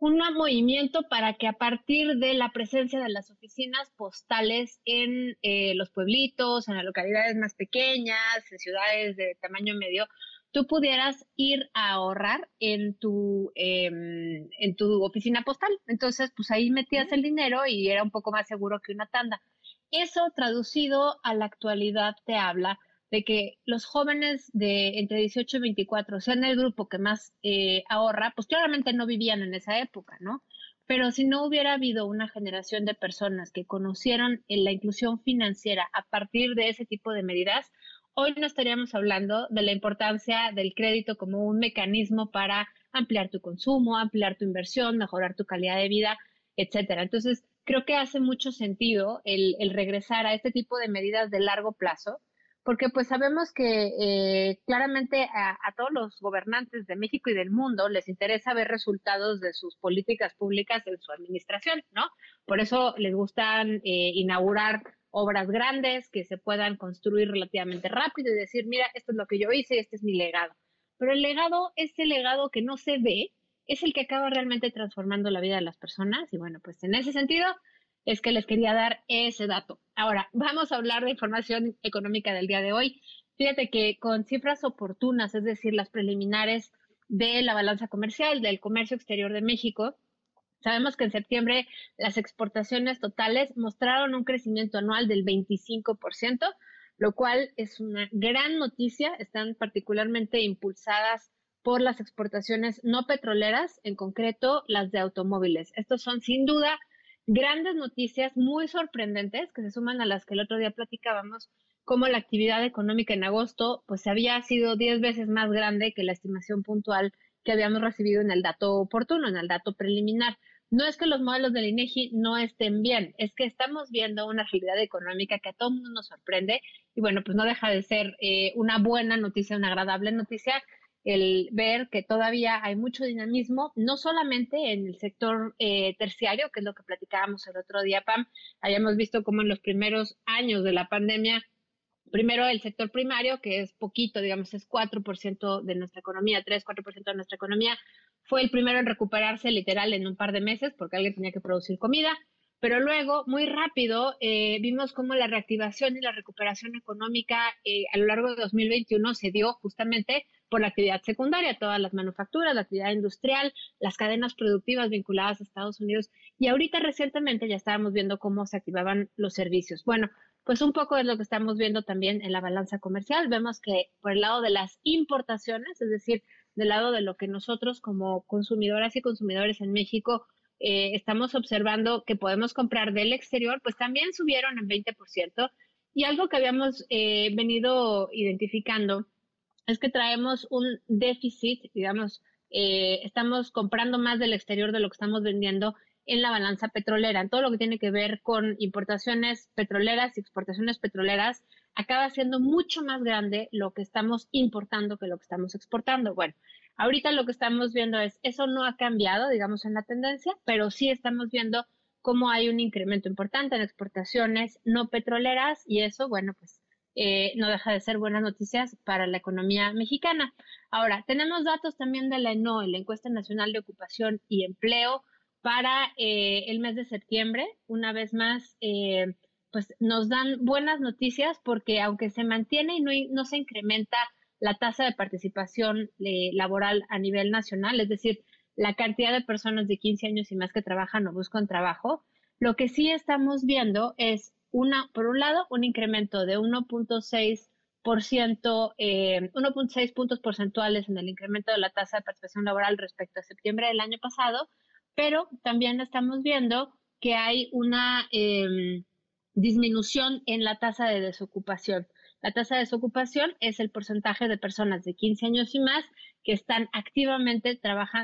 un movimiento para que a partir de la presencia de las oficinas postales en eh, los pueblitos, en las localidades más pequeñas, en ciudades de tamaño medio, tú pudieras ir a ahorrar en tu, em, en tu oficina postal. Entonces, pues ahí metías el dinero y era un poco más seguro que una tanda. Eso traducido a la actualidad te habla de que los jóvenes de entre 18 y 24 sean el grupo que más eh, ahorra, pues claramente no vivían en esa época, ¿no? Pero si no hubiera habido una generación de personas que conocieron la inclusión financiera a partir de ese tipo de medidas, hoy no estaríamos hablando de la importancia del crédito como un mecanismo para ampliar tu consumo, ampliar tu inversión, mejorar tu calidad de vida, etcétera. Entonces, creo que hace mucho sentido el regresar a este tipo de medidas de largo plazo porque pues sabemos que eh, claramente a, todos los gobernantes de México y del mundo les interesa ver resultados de sus políticas públicas en su administración, ¿no? Por eso les gustan eh, inaugurar obras grandes que se puedan construir relativamente rápido y decir, mira, esto es lo que yo hice, este es mi legado. Pero el legado, ese legado que no se ve, es el que acaba realmente transformando la vida de las personas y bueno, pues en ese sentido es que les quería dar ese dato. Ahora, vamos a hablar de información económica del día de hoy. Fíjate que con cifras oportunas, es decir, las preliminares de la balanza comercial del comercio exterior de México, sabemos que en septiembre las exportaciones totales mostraron un crecimiento anual del 25%, lo cual es una gran noticia. Están particularmente impulsadas por las exportaciones no petroleras, en concreto las de automóviles. Estos son sin duda grandes noticias muy sorprendentes que se suman a las que el otro día platicábamos, como la actividad económica en agosto, pues había sido 10 veces más grande que la estimación puntual que habíamos recibido en el dato oportuno, en el dato preliminar. No es que los modelos del INEGI no estén bien, es que estamos viendo una realidad económica que a todo mundo nos sorprende y bueno, pues no deja de ser eh, una buena noticia, una agradable noticia el ver que todavía hay mucho dinamismo, no solamente en el sector eh, terciario, que es lo que platicábamos el otro día, Pam, habíamos visto como en los primeros años de la pandemia, primero el sector primario, que es poquito, digamos, es 4% de nuestra economía, 3, 4% de nuestra economía, fue el primero en recuperarse literal en un par de meses porque alguien tenía que producir comida. Pero luego, muy rápido, eh, vimos cómo la reactivación y la recuperación económica eh, a lo largo de 2021 se dio justamente por la actividad secundaria, todas las manufacturas, la actividad industrial, las cadenas productivas vinculadas a Estados Unidos. Y ahorita recientemente ya estábamos viendo cómo se activaban los servicios. Bueno, pues un poco es lo que estamos viendo también en la balanza comercial. Vemos que por el lado de las importaciones, es decir, del lado de lo que nosotros como consumidoras y consumidores en México eh, estamos observando que podemos comprar del exterior, pues también subieron en 20%. Y algo que habíamos eh, venido identificando es que traemos un déficit, digamos, eh, estamos comprando más del exterior de lo que estamos vendiendo en la balanza petrolera. En todo lo que tiene que ver con importaciones petroleras y exportaciones petroleras, acaba siendo mucho más grande lo que estamos importando que lo que estamos exportando. Bueno, Ahorita lo que estamos viendo es, eso no ha cambiado, digamos, en la tendencia, pero sí estamos viendo cómo hay un incremento importante en exportaciones no petroleras y eso, bueno, pues eh, no deja de ser buenas noticias para la economía mexicana. Ahora, tenemos datos también de la ENOE, la Encuesta Nacional de Ocupación y Empleo, para eh, el mes de septiembre. Una vez más, eh, pues nos dan buenas noticias porque aunque se mantiene y no, se incrementa la tasa de participación eh, laboral a nivel nacional, es decir, la cantidad de personas de 15 años y más que trabajan o buscan trabajo, lo que sí estamos viendo es, una, por un lado, un incremento de 1.6%, eh, 1.6 puntos porcentuales en el incremento de la tasa de participación laboral respecto a septiembre del año pasado, pero también estamos viendo que hay una em, disminución en la tasa de desocupación. La tasa de desocupación es el porcentaje de personas de 15 años y más que están activamente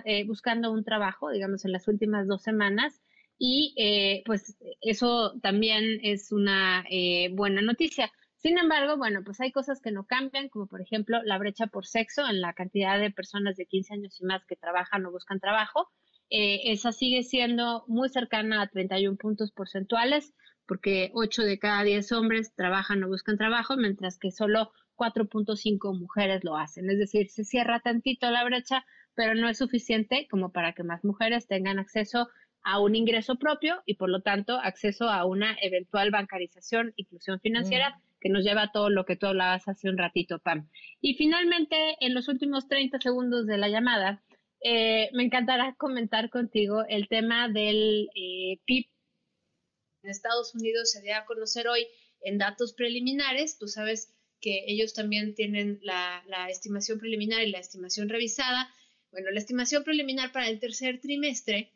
eh, buscando un trabajo, digamos, en las últimas dos semanas. Y eh, pues eso también es una eh, buena noticia. Sin embargo, bueno, pues hay cosas que no cambian, como por ejemplo la brecha por sexo en la cantidad de personas de 15 años y más que trabajan o buscan trabajo. esa sigue siendo muy cercana a 31 puntos porcentuales porque 8 de cada 10 hombres trabajan o buscan trabajo, mientras que solo 4.5 mujeres lo hacen. Es decir, se cierra tantito la brecha, pero no es suficiente como para que más mujeres tengan acceso a un ingreso propio y por lo tanto acceso a una eventual bancarización, inclusión financiera, mm. que nos lleva a todo lo que tú hablabas hace un ratito, Pam. Y finalmente, en los últimos 30 segundos de la llamada, eh, me encantará comentar contigo el tema del eh, PIB en Estados Unidos se dio a conocer hoy en datos preliminares. Tú sabes que ellos también tienen la, estimación preliminar y la estimación revisada. Bueno, la estimación preliminar para el tercer trimestre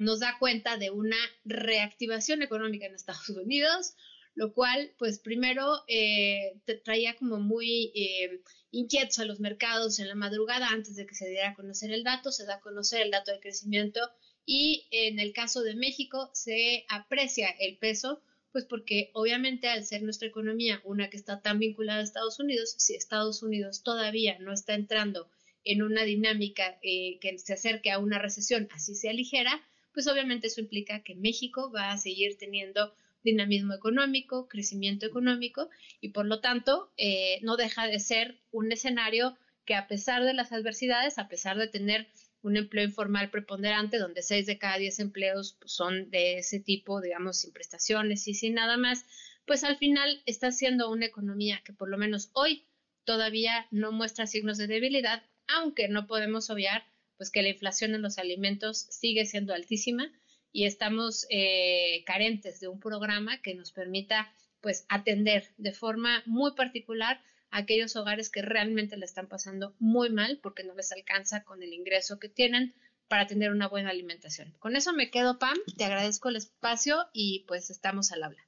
nos da cuenta de una reactivación económica en Estados Unidos, lo cual, pues primero eh, traía como muy eh, inquietos a los mercados en la madrugada antes de que se diera a conocer el dato, se da a conocer el dato de crecimiento y en el caso de México se aprecia el peso, pues porque obviamente al ser nuestra economía una que está tan vinculada a Estados Unidos, si Estados Unidos todavía no está entrando en una dinámica eh, que se acerque a una recesión, así sea ligera, pues obviamente eso implica que México va a seguir teniendo dinamismo económico, crecimiento económico y por lo tanto eh, no deja de ser un escenario que a pesar de las adversidades, a pesar de tener un empleo informal preponderante, donde 6 de cada 10 empleos pues, son de ese tipo, digamos, sin prestaciones y sin nada más, pues al final está siendo una economía que por lo menos hoy todavía no muestra signos de debilidad, aunque no podemos obviar pues que la inflación en los alimentos sigue siendo altísima y estamos eh, carentes de un programa que nos permita pues atender de forma muy particular aquellos hogares que realmente le están pasando muy mal porque no les alcanza con el ingreso que tienen para tener una buena alimentación. Con eso me quedo, Pam. Te agradezco el espacio y pues estamos al habla.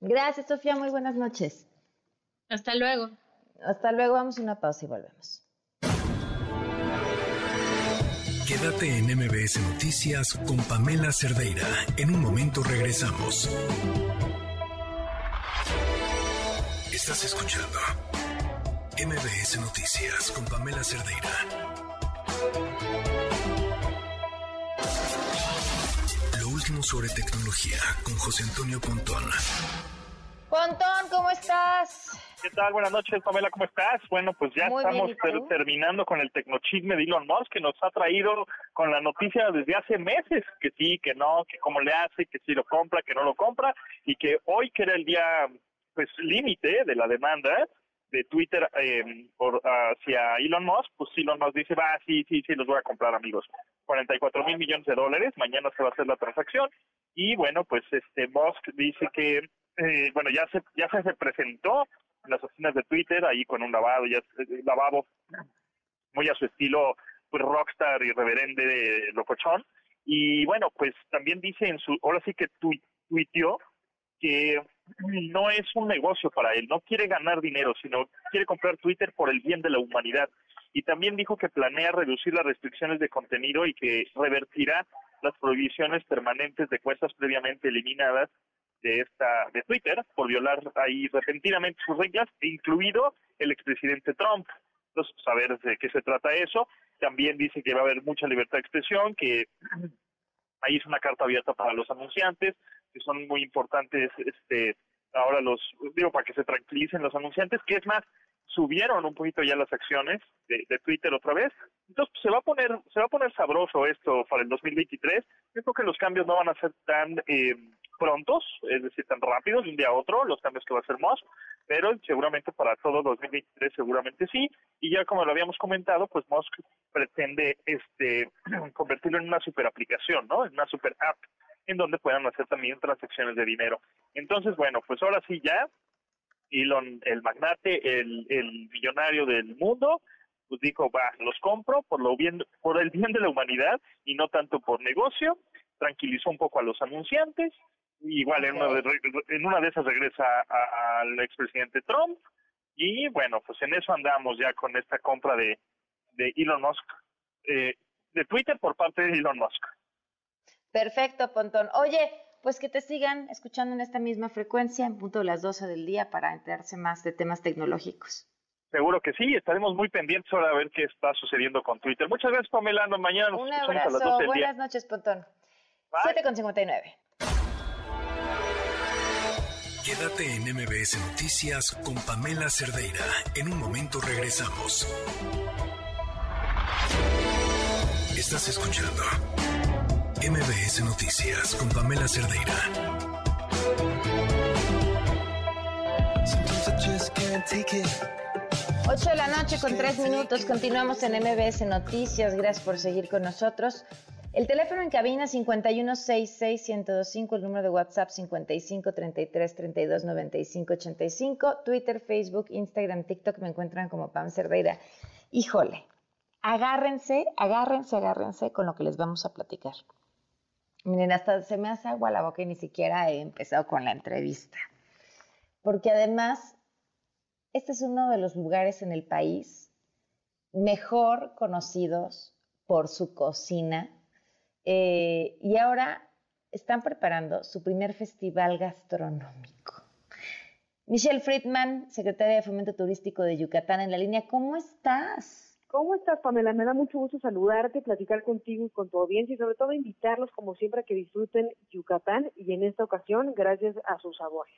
Gracias, Sofía. Muy buenas noches. Hasta luego. Hasta luego. Vamos a una pausa y volvemos. Quédate en MBS Noticias con Pamela Cerdeira. En un momento regresamos. Estás escuchando MBS Noticias con Pamela Cerdeira. Lo último sobre tecnología con José Antonio Pontón. Pontón, ¿cómo estás? ¿Qué tal? Buenas noches, Pamela, ¿cómo estás? Bueno, pues ya estamos terminando con el tecnochisme de Elon Musk, que nos ha traído con la noticia desde hace meses, que sí, que no, que cómo le hace, que sí lo compra, que no lo compra, y que hoy, que era el día pues límite de la demanda, de Twitter eh, por, hacia Elon Musk, pues Elon Musk dice, va, sí, sí, sí, los voy a comprar, amigos. 44 mil millones de dólares, mañana se va a hacer la transacción. Y bueno, pues este Musk dice que, eh, bueno, ya se, ya se presentó en las oficinas de Twitter, ahí con un lavado, ya, eh, lavabo muy a su estilo, pues rockstar y reverende de locochón. Y bueno, pues también dice en su, ahora sí que tuiteó que no es un negocio para él, no quiere ganar dinero, sino quiere comprar Twitter por el bien de la humanidad. Y también dijo que planea reducir las restricciones de contenido y que revertirá las prohibiciones permanentes de cuentas previamente eliminadas de esta de Twitter por violar ahí repentinamente sus reglas, incluido el expresidente Trump. Entonces, saber pues, de qué se trata eso. También dice que va a haber mucha libertad de expresión, que ahí es una carta abierta para los anunciantes, que son muy importantes este ahora los digo para que se tranquilicen los anunciantes que es más subieron un poquito ya las acciones de, Twitter otra vez entonces pues, se va a poner se va a poner sabroso esto para el 2023 yo creo que los cambios no van a ser tan eh, prontos es decir tan rápidos de un día a otro los cambios que va a hacer Musk pero seguramente para todo 2023 seguramente sí. Y ya como lo habíamos comentado pues Musk pretende este convertirlo en una super aplicación no en una super app en donde puedan hacer también transacciones de dinero. Entonces, bueno, pues ahora sí ya, Elon, el magnate, el, el millonario del mundo, pues dijo, va, los compro por, lo bien, por el bien de la humanidad y no tanto por negocio, tranquilizó un poco a los anunciantes, igual en una de, en una de esas regresa al expresidente Trump, Y bueno, pues en eso andamos ya con esta compra de, de Elon Musk, eh, de Twitter por parte de Elon Musk. Perfecto, Pontón. Oye, pues que te sigan escuchando en esta misma frecuencia en punto de las 12 del día para enterarse más de temas tecnológicos. Seguro que sí, estaremos muy pendientes ahora a ver qué está sucediendo con Twitter. Muchas gracias, Pamela. Mañana nos Un abrazo. A las 12 del Buenas noches, Pontón. 7 con 59. Quédate en MBS Noticias con Pamela Cerdeira. En un momento regresamos. Estás escuchando MBS Noticias con Pamela Cerdeira. Ocho de la noche con tres minutos. Continuamos en MBS Noticias. Gracias por seguir con nosotros. El teléfono en cabina 5166-1025, el número de WhatsApp 5533-329585, Twitter, Facebook, Instagram, TikTok, me encuentran como Pam Cerdeira. Híjole, agárrense, agárrense, agárrense con lo que les vamos a platicar. Miren, hasta se me hace agua la boca y ni siquiera he empezado con la entrevista. Porque además, este es uno de los lugares en el país mejor conocidos por su cocina eh, y ahora están preparando su primer festival gastronómico. Michelle Friedman, secretaria de Fomento Turístico de Yucatán, en la línea. ¿Cómo estás? ¿Cómo estás, Pamela? Me da mucho gusto saludarte, platicar contigo y con tu audiencia y sobre todo invitarlos, como siempre, a que disfruten Yucatán y en esta ocasión, gracias a sus sabores.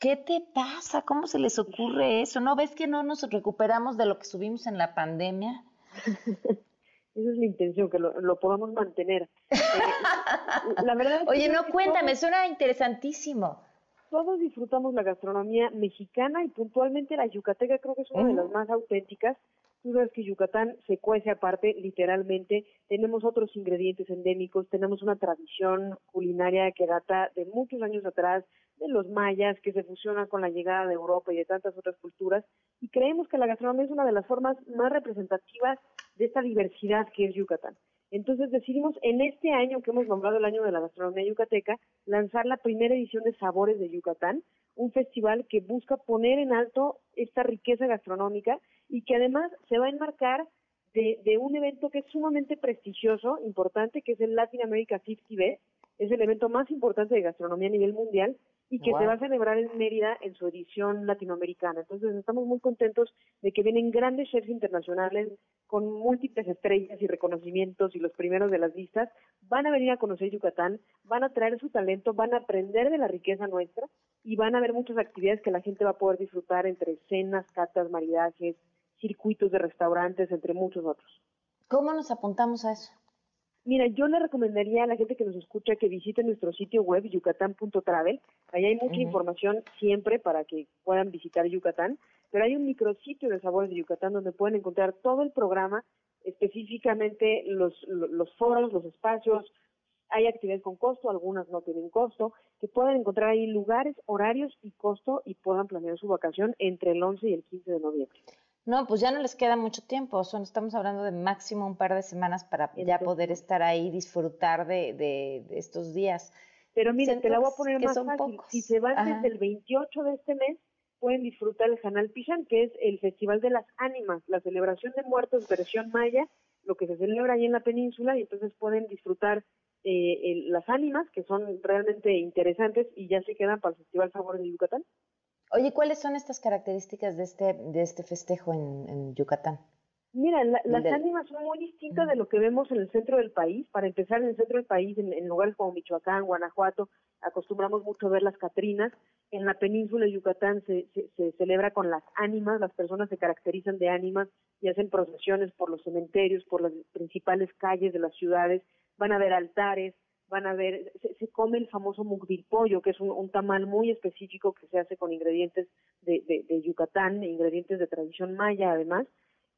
¿Qué te pasa? ¿Cómo se les ocurre eso? ¿No ves que no nos recuperamos de lo que subimos en la pandemia? Esa es la intención, que lo, podamos mantener. Eh, la verdad Oye, no, cuéntame, suena interesantísimo. Todos disfrutamos la gastronomía mexicana y puntualmente la yucateca creo que es una de las más auténticas. Tú sabes que Yucatán se cuece aparte, literalmente. Tenemos otros ingredientes endémicos, tenemos una tradición culinaria que data de muchos años atrás, de los mayas, que se fusiona con la llegada de Europa y de tantas otras culturas. Y creemos que la gastronomía es una de las formas más representativas de esta diversidad que es Yucatán. Entonces decidimos en este año que hemos nombrado el año de la gastronomía yucateca, lanzar la primera edición de Sabores de Yucatán, un festival que busca poner en alto esta riqueza gastronómica y que además se va a enmarcar de, un evento que es sumamente prestigioso, importante, que es el Latin America 50 Best. Es el evento más importante de gastronomía a nivel mundial y que se va a celebrar en Mérida en su edición latinoamericana. Entonces estamos muy contentos de que vienen grandes chefs internacionales con múltiples estrellas y reconocimientos y los primeros de las listas. Van a venir a conocer Yucatán, van a traer su talento, van a aprender de la riqueza nuestra y van a haber muchas actividades que la gente va a poder disfrutar entre cenas, catas, maridajes, circuitos de restaurantes, entre muchos otros. ¿Cómo nos apuntamos a eso? Mira, yo le recomendaría a la gente que nos escucha que visite nuestro sitio web yucatán.travel. Ahí hay mucha información siempre para que puedan visitar Yucatán, pero hay un micrositio de sabores de Yucatán donde pueden encontrar todo el programa, específicamente los, los foros, los espacios, hay actividades con costo, algunas no tienen costo, que pueden encontrar ahí lugares, horarios y costo y puedan planear su vacación entre el 11 y el 15 de noviembre. No, pues ya no les queda mucho tiempo, son, estamos hablando de máximo un par de semanas para ya poder estar ahí, disfrutar de, de, estos días. Pero mira, te la voy a poner más fácil. Si se van desde el 28 de este mes, pueden disfrutar el Canal Pichán, que es el Festival de las Ánimas, la celebración de muertos versión maya, lo que se celebra ahí en la península, y entonces pueden disfrutar eh, las ánimas, que son realmente interesantes y ya se quedan para el Festival Sabores de Yucatán. Oye, ¿cuáles son estas características de este, de este festejo en, Yucatán? Mira, las ánimas son muy distintas de lo que vemos en el centro del país. Para empezar, en el centro del país, en, lugares como Michoacán, Guanajuato, acostumbramos mucho a ver las Catrinas. En la península de Yucatán se, se, celebra con las ánimas, las personas se caracterizan de ánimas y hacen procesiones por los cementerios, por las principales calles de las ciudades, van a ver altares, van a ver, se, come el famoso pollo, que es un, tamal muy específico que se hace con ingredientes de, de, Yucatán, ingredientes de tradición maya además,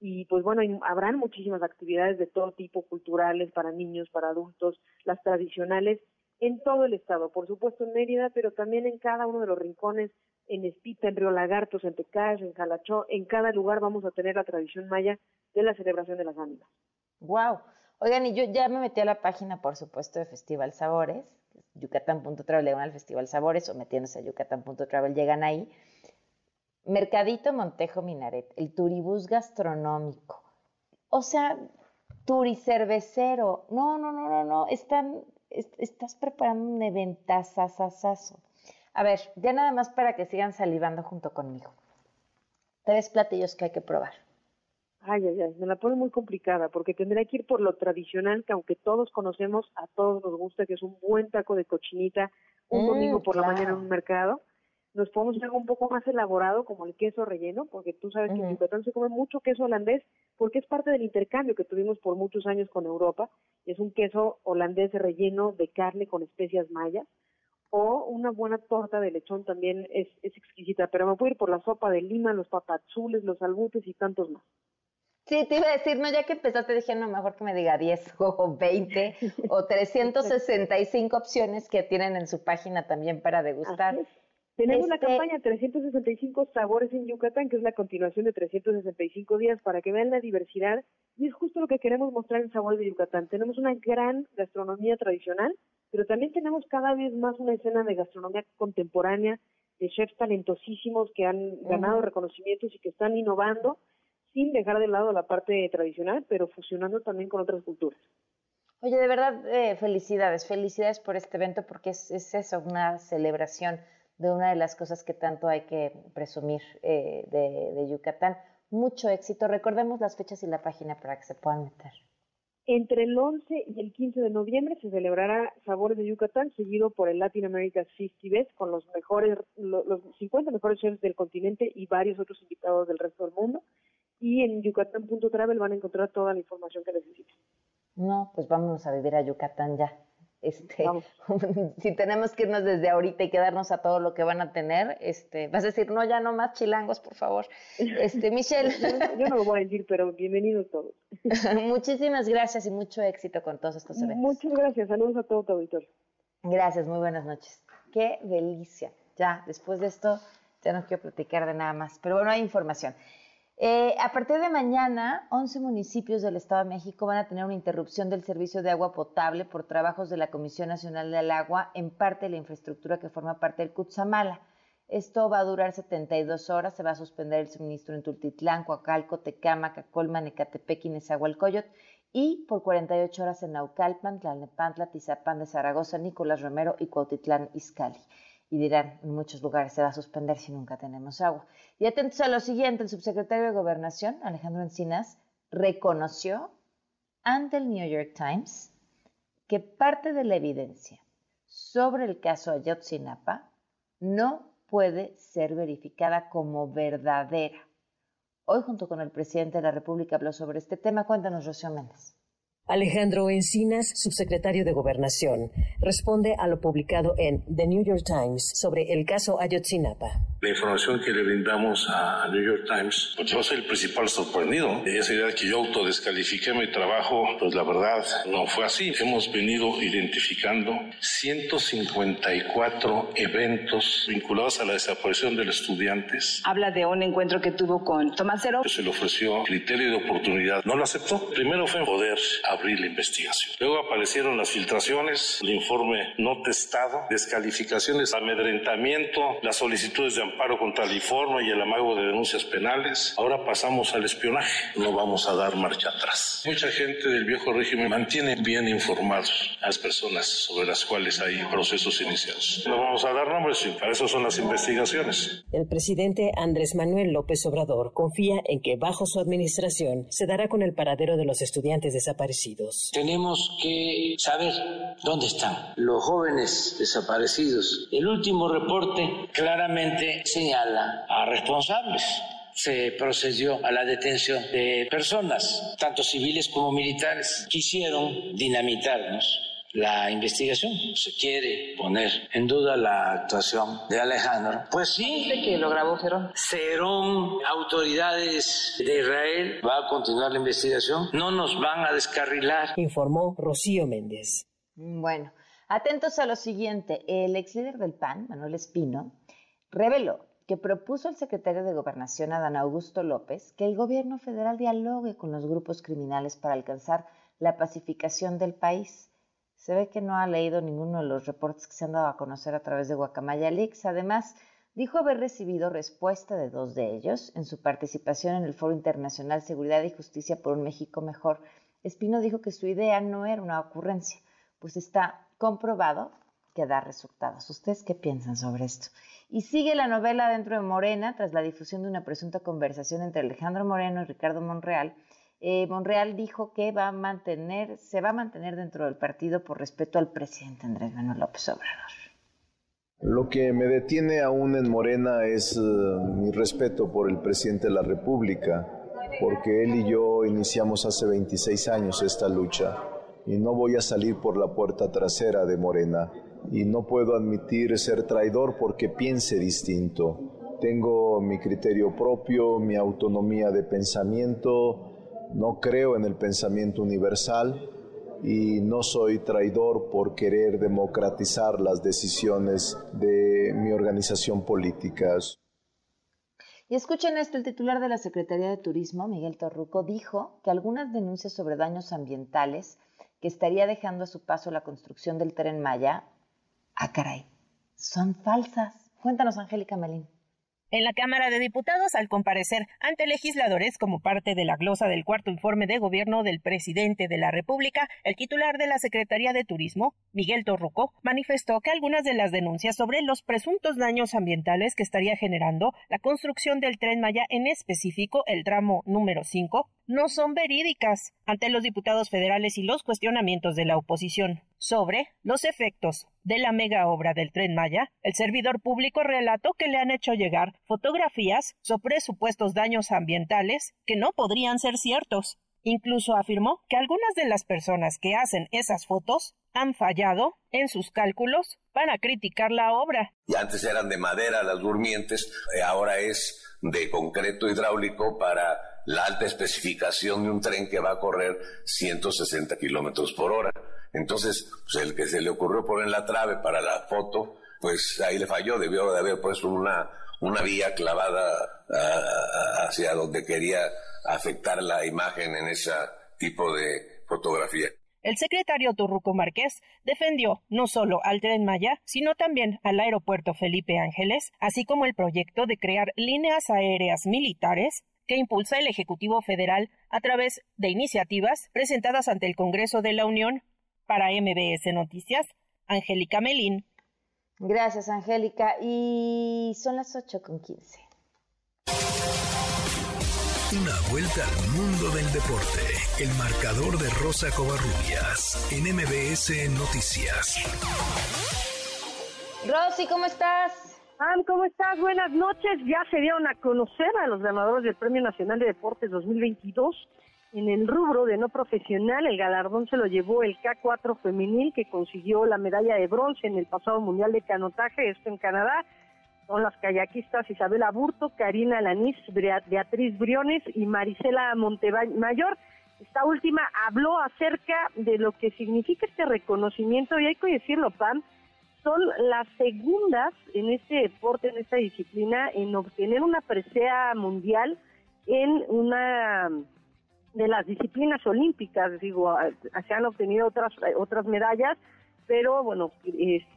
y pues bueno, habrán muchísimas actividades de todo tipo, culturales, para niños, para adultos, las tradicionales, en todo el estado, por supuesto en Mérida, pero también en cada uno de los rincones, en Espita, en Río Lagartos, en Tecash, en Jalachó, en cada lugar vamos a tener la tradición maya de la celebración de las ánimas. Wow. Oigan, y yo ya me metí a la página, por supuesto, de Festival Sabores, yucatán.travel, le al Festival Sabores o metiéndose a yucatán.travel, llegan ahí. Mercadito Montejo Minaret, el turibús gastronómico. O sea, turicervecero. No, no, no, no, no. Están, estás preparando un eventazazazazo. A ver, ya nada más para que sigan salivando junto conmigo. Tres platillos que hay que probar. Ay, ay, ay, me la pone muy complicada porque tendría que ir por lo tradicional que aunque todos conocemos, a todos nos gusta, que es un buen taco de cochinita un domingo mm, por la mañana en un mercado. Nos podemos hacer algo un poco más elaborado como el queso relleno, porque tú sabes que en Yucatán se come mucho queso holandés porque es parte del intercambio que tuvimos por muchos años con Europa. Es un queso holandés relleno de carne con especias mayas o una buena torta de lechón también es, es exquisita, pero me a ir por la sopa de lima, los papazules, los albutes y tantos más. Sí, te iba a decir, no, ya que empezaste, dije, no, mejor que me diga 10 o 20 o 365 opciones que tienen en su página también para degustar. Tenemos la este campaña 365 sabores en Yucatán, que es la continuación de 365 días para que vean la diversidad. Y es justo lo que queremos mostrar en Sabores de Yucatán. Tenemos una gran gastronomía tradicional, pero también tenemos cada vez más una escena de gastronomía contemporánea, de chefs talentosísimos que han ganado reconocimientos y que están innovando sin dejar de lado la parte tradicional, pero fusionando también con otras culturas. Oye, de verdad, eh, felicidades, felicidades por este evento, porque es, eso, una celebración de una de las cosas que tanto hay que presumir eh, de, de Yucatán. Mucho éxito. Recordemos las fechas y la página para que se puedan meter. Entre el 11 y el 15 de noviembre se celebrará Sabores de Yucatán, seguido por el Latin America 50 Best, con los mejores, los 50 mejores chefs del continente y varios otros invitados del resto del mundo y en yucatán.travel van a encontrar toda la información que necesiten. No, pues vámonos a vivir a Yucatán ya. Este, si tenemos que irnos desde ahorita y quedarnos a todo lo que van a tener, este, vas a decir, no, ya no más chilangos, por favor. Este, Michelle. yo, no lo voy a decir, pero bienvenidos todos. Muchísimas gracias y mucho éxito con todos estos eventos. Muchas gracias, saludos a todo tu auditorio. Gracias, muy buenas noches. Qué delicia. Ya, después de esto, ya no quiero platicar de nada más, pero bueno, hay información. Eh, a partir de mañana, 11 municipios del Estado de México van a tener una interrupción del servicio de agua potable por trabajos de la Comisión Nacional del Agua en parte de la infraestructura que forma parte del Cutzamala. Esto va a durar 72 horas, se va a suspender el suministro en Tultitlán, Coacalco, Tecama, Cacolman, Ecatepec y Nezahualcóyotl y por 48 horas en Naucalpan, Tlalnepantla, Tizapán de Zaragoza, Nicolás Romero y Cuautitlán Izcalli y dirán, en muchos lugares se va a suspender si nunca tenemos agua. Y atentos a lo siguiente, el subsecretario de Gobernación, Alejandro Encinas, reconoció ante el New York Times que parte de la evidencia sobre el caso Ayotzinapa no puede ser verificada como verdadera. Hoy, junto con el presidente de la República, habló sobre este tema. Cuéntanos, Rocío Méndez. Alejandro Encinas, subsecretario de Gobernación, responde a lo publicado en The New York Times sobre el caso Ayotzinapa. La información que le brindamos a New York Times, pues yo soy el principal sorprendido. Esa idea que yo autodescalifiqué mi trabajo, pues la verdad no fue así. Hemos venido identificando 154 eventos vinculados a la desaparición de los estudiantes. Habla de un encuentro que tuvo con Tomás Cero. Se le ofreció criterio de oportunidad. No lo aceptó. Primero fue poder abrir la investigación. Luego aparecieron las filtraciones, el informe no testado, descalificaciones, amedrentamiento, las solicitudes de amparo contra el informe y el amago de denuncias penales. Ahora pasamos al espionaje. No vamos a dar marcha atrás. Mucha gente del viejo régimen mantiene bien informados a las personas sobre las cuales hay procesos iniciados. No vamos a dar nombres, para eso son las investigaciones. El presidente Andrés Manuel López Obrador confía en que bajo su administración se dará con el paradero de los estudiantes desaparecidos tenemos que saber dónde están los jóvenes desaparecidos. El último reporte claramente señala a responsables se procedió a la detención de personas, tanto civiles como militares. Quisieron dinamitarnos la investigación. Se quiere poner en duda la actuación de Alejandro. Pues sí. ¿De que lo grabó Cerón? Cerón, autoridades de Israel, va a continuar la investigación. No nos van a descarrilar. Informó Rocío Méndez. Bueno, atentos a lo siguiente. El ex líder del PAN, Manuel Espino, reveló que propuso al secretario de Gobernación, Adán Augusto López, que el gobierno federal dialogue con los grupos criminales para alcanzar la pacificación del país. Se ve que no ha leído ninguno de los reportes que se han dado a conocer a través de Guacamaya Leaks. Además, dijo haber recibido respuesta de dos de ellos en su participación en el Foro Internacional Seguridad y Justicia por un México Mejor. Espino dijo que su idea no era una ocurrencia, pues está comprobado que da resultados. ¿Ustedes qué piensan sobre esto? Y sigue la novela dentro de Morena tras la difusión de una presunta conversación entre Alejandro Moreno y Ricardo Monreal. Eh, Monreal dijo que va a mantener, se va a mantener dentro del partido por respeto al presidente Andrés Manuel López Obrador. Lo que me detiene aún en Morena es eh, mi respeto por el presidente de la República, porque él y yo iniciamos hace 26 años esta lucha y no voy a salir por la puerta trasera de Morena y no puedo admitir ser traidor porque piense distinto. Tengo mi criterio propio, mi autonomía de pensamiento, no creo en el pensamiento universal y no soy traidor por querer democratizar las decisiones de mi organización política. Y escuchen esto, el titular de la Secretaría de Turismo, Miguel Torruco, dijo que algunas denuncias sobre daños ambientales que estaría dejando a su paso la construcción del tren Maya, ah caray, son falsas. Cuéntanos, Angélica Melín. En la Cámara de Diputados, al comparecer ante legisladores como parte de la glosa del cuarto informe de gobierno del presidente de la República, el titular de la Secretaría de Turismo, Miguel Torruco, manifestó que algunas de las denuncias sobre los presuntos daños ambientales que estaría generando la construcción del tren Maya, en específico el tramo número 5, no son verídicas ante los diputados federales y los cuestionamientos de la oposición sobre los efectos de la mega obra del tren Maya, el servidor público relató que le han hecho llegar fotografías sobre supuestos daños ambientales que no podrían ser ciertos. Incluso afirmó que algunas de las personas que hacen esas fotos han fallado en sus cálculos para criticar la obra. Y antes eran de madera las durmientes, eh, ahora es de concreto hidráulico para la alta especificación de un tren que va a correr 160 kilómetros por hora. Entonces, pues el que se le ocurrió poner la trave para la foto, pues ahí le falló, debió de haber puesto una, una vía clavada hacia donde quería afectar la imagen en ese tipo de fotografía. El secretario Turruco Márquez defendió no solo al tren Maya, sino también al aeropuerto Felipe Ángeles, así como el proyecto de crear líneas aéreas militares que impulsa el Ejecutivo Federal a través de iniciativas presentadas ante el Congreso de la Unión para MBS Noticias, Angélica Melín. Gracias, Angélica. Y son las 8 con 15. Una vuelta al mundo del deporte. El marcador de Rosa Covarrubias en MBS Noticias. Rosy, ¿cómo estás? Am, ¿cómo estás? Buenas noches. Ya se dieron a conocer a los ganadores del Premio Nacional de Deportes 2022. En el rubro de no profesional, el galardón se lo llevó el K4 femenil, que consiguió la medalla de bronce en el pasado Mundial de Canotaje, esto en Canadá. Son las kayakistas Isabela Burto, Karina Lanís, Beatriz Briones y Marisela Montemayor. Esta última habló acerca de lo que significa este reconocimiento, y hay que decirlo, Pam, son las segundas en este deporte, en esta disciplina, en obtener una presea mundial en una de las disciplinas olímpicas, digo, se han obtenido otras otras medallas, pero bueno,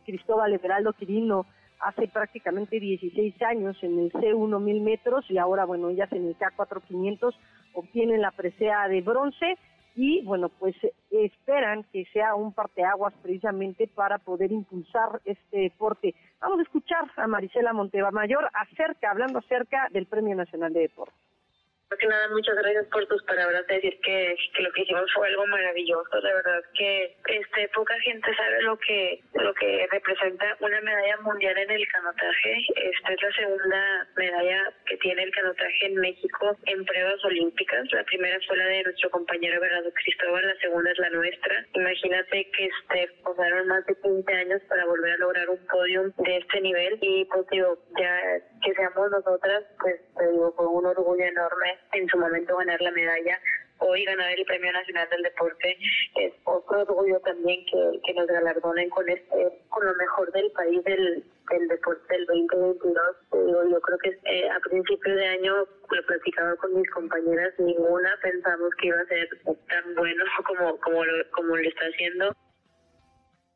Cristóbal Everaldo Quirino hace prácticamente 16 años en el C1 mil metros y ahora, bueno, ellas en el K4 500 obtienen la presea de bronce y bueno, pues esperan que sea un parteaguas precisamente para poder impulsar este deporte. Vamos a escuchar a Marisela Montevamayor acerca, hablando acerca del Premio Nacional de Deportes que nada, muchas gracias por tus palabras, de decir que, que, lo que hicimos fue algo maravilloso. La verdad que este poca gente sabe lo que lo que representa una medalla mundial en el canotaje. Esta es la segunda medalla que tiene el canotaje en México en pruebas olímpicas. La primera fue la de nuestro compañero Bernardo Cristóbal, la segunda es la nuestra. Imagínate que este pasaron más de 15 años para volver a lograr un podio de este nivel y pues digo, ya que seamos nosotras, pues te digo, fue un orgullo enorme en su momento ganar la medalla, hoy ganar el Premio Nacional del Deporte es otro orgullo también que, que nos galardonen con este con lo mejor del país del, del deporte del 2022. yo creo que eh, a principio de año lo platicaba con mis compañeras, ninguna pensamos que iba a ser tan bueno como como lo, como lo está haciendo.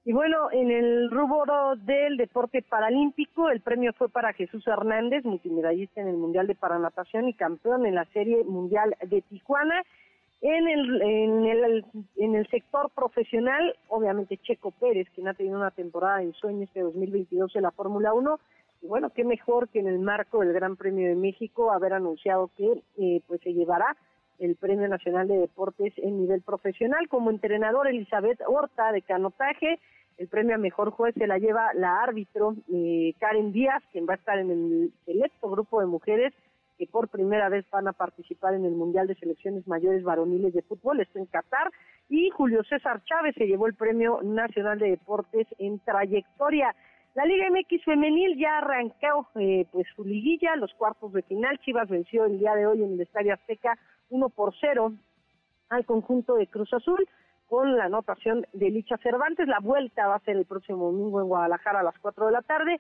Y bueno, en el rubro del deporte paralímpico, el premio fue para Jesús Hernández, multimedallista en el Mundial de Paranatación y campeón en la Serie Mundial de Tijuana. En el, en el, en el sector profesional, obviamente Checo Pérez, quien ha tenido una temporada en sueño este 2022 en la Fórmula 1, y bueno, qué mejor que en el marco del Gran Premio de México haber anunciado que eh, pues se llevará el Premio Nacional de Deportes en nivel profesional. Como entrenador, Elizabeth Horta de canotaje, el premio a mejor juez se la lleva la árbitro eh, Karen Díaz, quien va a estar en el selecto grupo de mujeres que por primera vez van a participar en el Mundial de Selecciones Mayores Varoniles de Fútbol, esto en Qatar, y Julio César Chávez se llevó el Premio Nacional de Deportes en trayectoria. La Liga MX femenil ya arrancó eh, pues su liguilla, los cuartos de final. Chivas venció el día de hoy en el Estadio Azteca 1 por 0 al conjunto de Cruz Azul con la anotación de Licha Cervantes. La vuelta va a ser el próximo domingo en Guadalajara a las 4 de la tarde.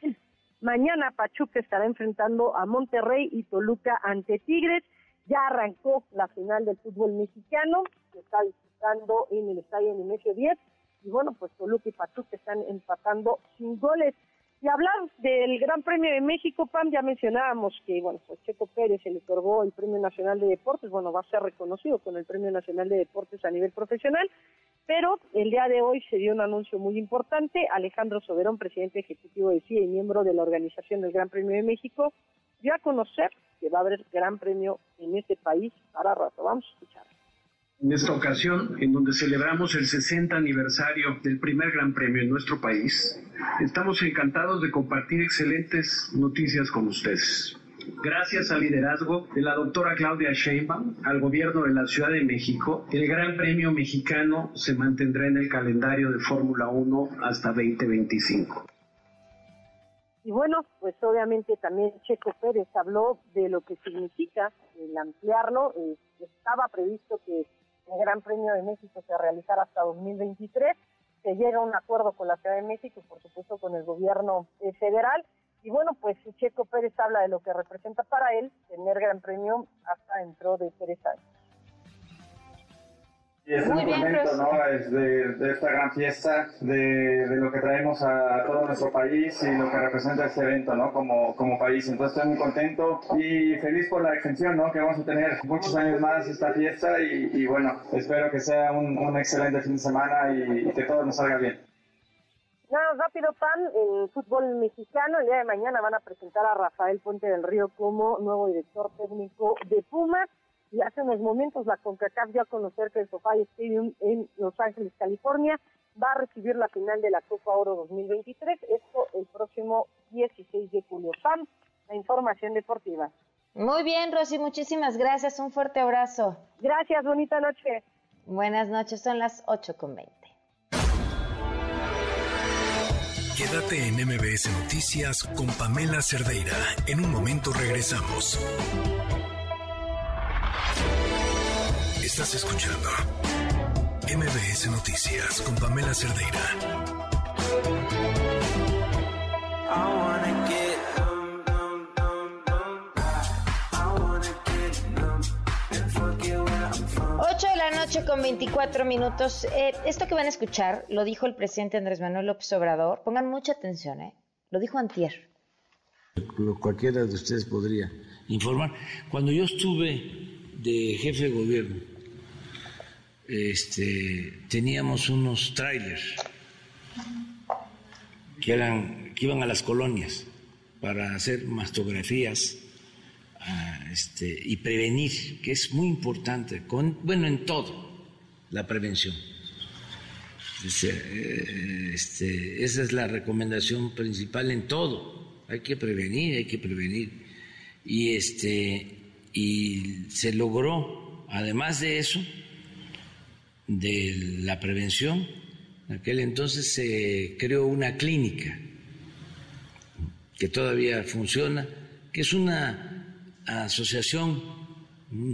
Mañana Pachuca estará enfrentando a Monterrey y Toluca ante Tigres. Ya arrancó la final del fútbol mexicano, que está disputando en el Estadio Nemesio 10. Y bueno, pues Toluca y Pachuca están empatando sin goles. Y hablar del Gran Premio de México, Pam, ya mencionábamos que, bueno, pues Checo Pérez se le otorgó el Premio Nacional de Deportes, bueno, va a ser reconocido con el Premio Nacional de Deportes a nivel profesional, pero el día de hoy se dio un anuncio muy importante. Alejandro Soberón, presidente ejecutivo de CIA y miembro de la organización del Gran Premio de México, dio a conocer que va a haber Gran Premio en este país para rato. Vamos a escuchar en esta ocasión, en donde celebramos el 60 aniversario del primer Gran Premio en nuestro país, estamos encantados de compartir excelentes noticias con ustedes. Gracias al liderazgo de la doctora Claudia Sheinbaum, al gobierno de la Ciudad de México, el Gran Premio Mexicano se mantendrá en el calendario de Fórmula 1 hasta 2025. Y bueno, pues obviamente también Checo Pérez habló de lo que significa el ampliarlo. Eh, estaba previsto que el Gran Premio de México se realizará hasta 2023. Se llega a un acuerdo con la Ciudad de México por supuesto con el gobierno eh, federal. Y bueno, pues Checo Pérez habla de lo que representa para él tener Gran Premio hasta dentro de tres años. Y estamos muy contentos ¿no? de, de, esta gran fiesta, de, de, lo que traemos a, todo nuestro país y lo que representa este evento ¿no? como, como país. Entonces estoy muy contento y feliz por la extensión ¿no? que vamos a tener muchos años más esta fiesta y, y bueno, espero que sea un, un, excelente fin de semana y, que todo nos salga bien. Nada, rápido, Pan, en fútbol mexicano, el día de mañana van a presentar a Rafael Puente del Río como nuevo director técnico de Pumas y hace unos momentos la CONCACAF dio a conocer que el SoFi Stadium en Los Ángeles, California, va a recibir la final de la Copa Oro 2023, esto el próximo 16 de julio. Pam, la información deportiva. Muy bien, Rosy, muchísimas gracias, un fuerte abrazo. Gracias, bonita noche. Buenas noches, son las 8 con 20. Quédate en MBS Noticias con Pamela Cerdeira. En un momento regresamos. Estás escuchando MBS Noticias con Pamela Cerdeira. Ocho de la noche con 24 minutos. Eh, esto que van a escuchar lo dijo el presidente Andrés Manuel López Obrador. Pongan mucha atención, ¿eh? Lo dijo Antier. Cualquiera de ustedes podría informar. Cuando yo estuve de jefe de gobierno este, teníamos unos trailers que, eran, que iban a las colonias para hacer mastografías ah, este, y prevenir, que es muy importante, bueno, en todo, la prevención. Este, este, esa es la recomendación principal en todo. Hay que prevenir, hay que prevenir. Y, este, y se logró, además de eso, de la prevención. En aquel entonces se creó una clínica que todavía funciona, que es una asociación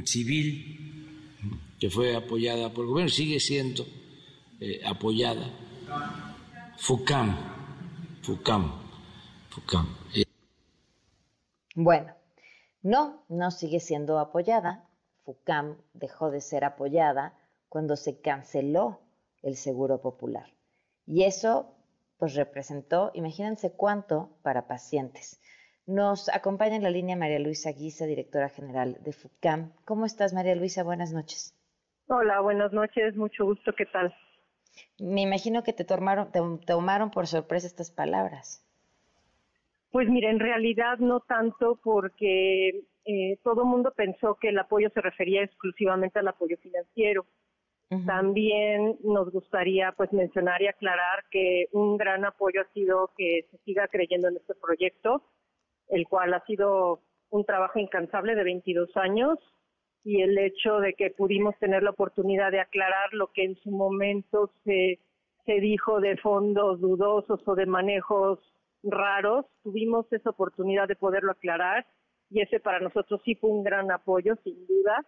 civil que fue apoyada por el gobierno, sigue siendo eh, apoyada. FUCAM, FUCAM, FUCAM. Bueno, no, no sigue siendo apoyada. FUCAM dejó de ser apoyada cuando se canceló el Seguro Popular. Y eso pues representó, imagínense cuánto para pacientes. Nos acompaña en la línea María Luisa Guisa, directora general de FUCAM. ¿Cómo estás, María Luisa? Buenas noches. Hola, buenas noches, mucho gusto, ¿qué tal? Me imagino que te tomaron, te, tomaron por sorpresa estas palabras. Pues mira, en realidad no tanto porque eh, todo el mundo pensó que el apoyo se refería exclusivamente al apoyo financiero. También nos gustaría pues mencionar y aclarar que un gran apoyo ha sido que se siga creyendo en este proyecto, el cual ha sido un trabajo incansable de 22 años y el hecho de que pudimos tener la oportunidad de aclarar lo que en su momento se, se dijo de fondos dudosos o de manejos raros, tuvimos esa oportunidad de poderlo aclarar y ese para nosotros sí fue un gran apoyo, sin duda,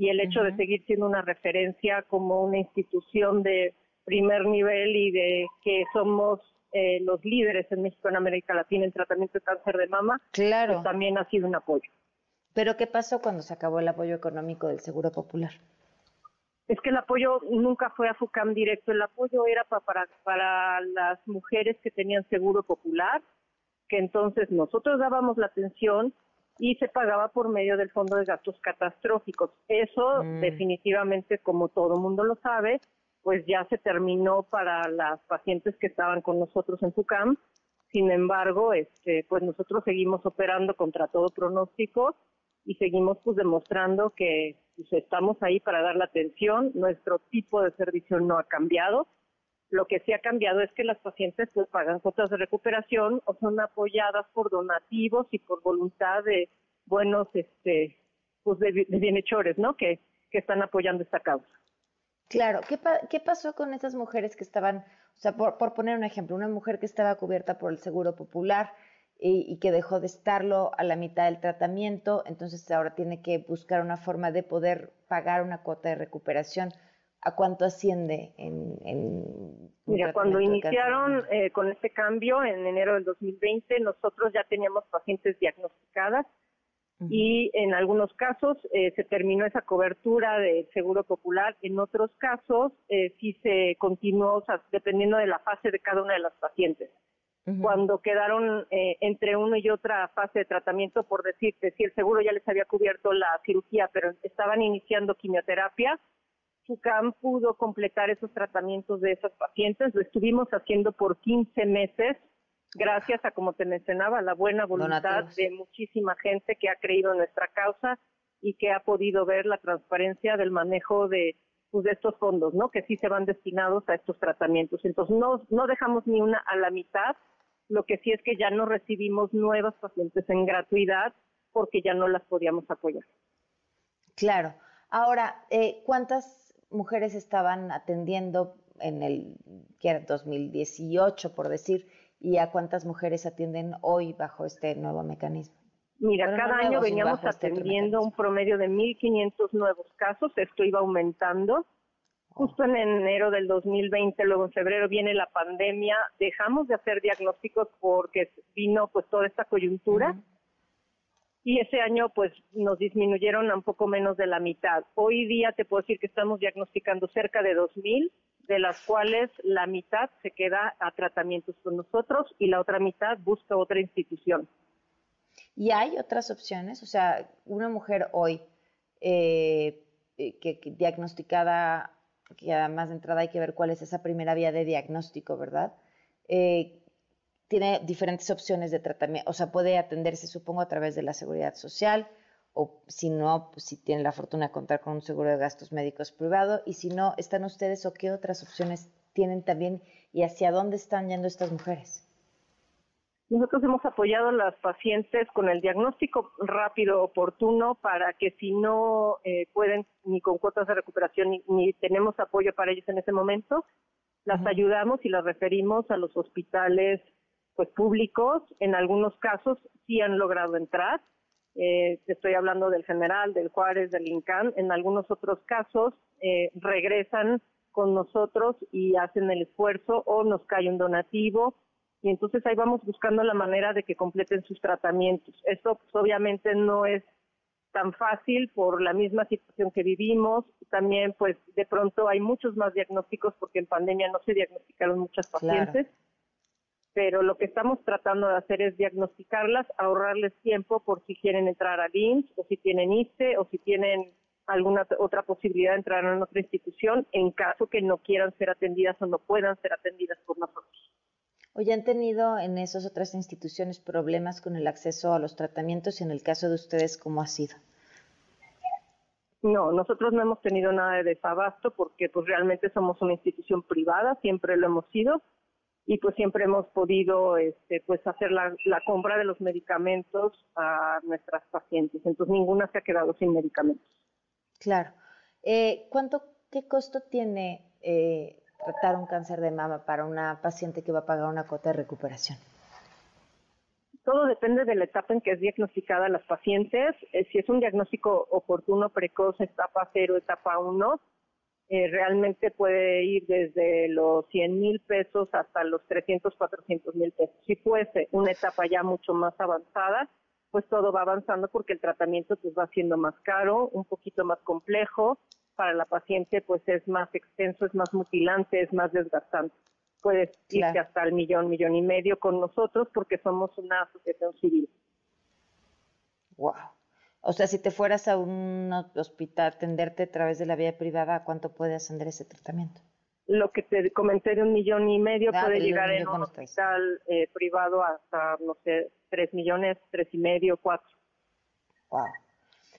y el hecho de seguir siendo una referencia como una institución de primer nivel y de que somos eh, los líderes en México en América Latina en tratamiento de cáncer de mama, claro. Pues también ha sido un apoyo. Pero ¿qué pasó cuando se acabó el apoyo económico del Seguro Popular? Es que el apoyo nunca fue a FUCAM directo, el apoyo era para, para las mujeres que tenían Seguro Popular, que entonces nosotros dábamos la atención y se pagaba por medio del Fondo de Gastos Catastróficos. Eso mm. definitivamente, como todo mundo lo sabe, pues ya se terminó para las pacientes que estaban con nosotros en FUCAM. Sin embargo, este, pues nosotros seguimos operando contra todo pronóstico y seguimos pues demostrando que pues, estamos ahí para dar la atención. Nuestro tipo de servicio no ha cambiado. Lo que sí ha cambiado es que las pacientes pues pagan cuotas de recuperación o son apoyadas por donativos y por voluntad de buenos este pues de, bienhechores, ¿no? Que, que están apoyando esta causa. Claro, ¿Qué, ¿qué pasó con esas mujeres que estaban, o sea, por, por poner un ejemplo, una mujer que estaba cubierta por el Seguro Popular, y, que dejó de estarlo a la mitad del tratamiento, entonces ahora tiene que buscar una forma de poder pagar una cuota de recuperación. ¿A cuánto asciende en, Mira, cuando iniciaron eh, con este cambio en enero del 2020, nosotros ya teníamos pacientes diagnosticadas y en algunos casos eh, se terminó esa cobertura del Seguro Popular, en otros casos eh, sí se continuó, dependiendo de la fase de cada una de las pacientes. Cuando quedaron eh, entre una y otra fase de tratamiento, por decirte, si el seguro ya les había cubierto la cirugía, pero estaban iniciando quimioterapia, SUCAM pudo completar esos tratamientos de esas pacientes. Lo estuvimos haciendo por 15 meses, gracias a, como te mencionaba, la buena voluntad de muchísima gente que ha creído en nuestra causa y que ha podido ver la transparencia del manejo de pues, de estos fondos, ¿no? Que sí se van destinados a estos tratamientos. Entonces, no, no dejamos ni una a la mitad lo que sí es que ya no recibimos nuevas pacientes en gratuidad porque ya no las podíamos apoyar. Claro. Ahora, eh, ¿cuántas mujeres estaban atendiendo en el que era 2018, por decir, y a cuántas mujeres atienden hoy bajo este nuevo mecanismo? Mira, cada año veníamos este atendiendo un promedio de 1.500 nuevos casos, esto iba aumentando. Justo en enero del 2020, luego en febrero viene la pandemia, dejamos de hacer diagnósticos porque vino pues toda esta coyuntura y ese año pues nos disminuyeron a un poco menos de la mitad. Hoy día te puedo decir que estamos diagnosticando cerca de 2.000, de las cuales la mitad se queda a tratamientos con nosotros y la otra mitad busca otra institución. ¿Y hay otras opciones? O sea, una mujer hoy eh, que diagnosticada que además de entrada hay que ver cuál es esa primera vía de diagnóstico, ¿verdad? Eh, tiene diferentes opciones de tratamiento, o sea, puede atenderse, supongo, a través de la seguridad social, o si no, pues si tiene la fortuna de contar con un seguro de gastos médicos privado, y si no, ¿están ustedes o qué otras opciones tienen también y hacia dónde están yendo estas mujeres? Nosotros hemos apoyado a las pacientes con el diagnóstico rápido, oportuno, para que si no eh, pueden ni con cuotas de recuperación ni, tenemos apoyo para ellos en ese momento, las ayudamos y las referimos a los hospitales pues públicos. En algunos casos sí han logrado entrar. Eh, estoy hablando del General, del Juárez, del INCAN. En algunos otros casos eh, regresan con nosotros y hacen el esfuerzo o nos cae un donativo y entonces ahí vamos buscando la manera de que completen sus tratamientos. Eso pues, obviamente no es tan fácil por la misma situación que vivimos. También pues de pronto hay muchos más diagnósticos porque en pandemia no se diagnosticaron muchas pacientes. Pero lo que estamos tratando de hacer es diagnosticarlas, ahorrarles tiempo por si quieren entrar al IMSS o si tienen ISTE o si tienen alguna otra posibilidad de entrar en otra institución en caso que no quieran ser atendidas o no puedan ser atendidas por nosotros. Oye, ¿han tenido en esas otras instituciones problemas con el acceso a los tratamientos y en el caso de ustedes cómo ha sido? No, nosotros no hemos tenido nada de desabasto porque pues realmente somos una institución privada, siempre lo hemos sido y pues siempre hemos podido este, pues hacer la, compra de los medicamentos a nuestras pacientes. Entonces ninguna se ha quedado sin medicamentos. Claro. Eh, ¿Cuánto, qué costo tiene eh, tratar un cáncer de mama para una paciente que va a pagar una cuota de recuperación? Todo depende de la etapa en que es diagnosticada las pacientes. Eh, si es un diagnóstico oportuno, precoz, etapa 0, etapa 1, eh, realmente puede ir desde los 100 mil pesos hasta los 300, 400 mil pesos. Si fuese una etapa ya mucho más avanzada, pues todo va avanzando porque el tratamiento pues va siendo más caro, un poquito más complejo, para la paciente pues es más extenso, es más mutilante, es más desgastante. Puedes irte hasta el millón, millón y medio con nosotros porque somos una asociación civil. Wow. O sea, si te fueras a un hospital a atenderte a través de la vía privada, ¿cuánto puede ascender ese tratamiento? Lo que te comenté de un millón y medio ah, puede llegar en un hospital eh, privado hasta, no sé, tres millones, tres y medio, cuatro. Wow.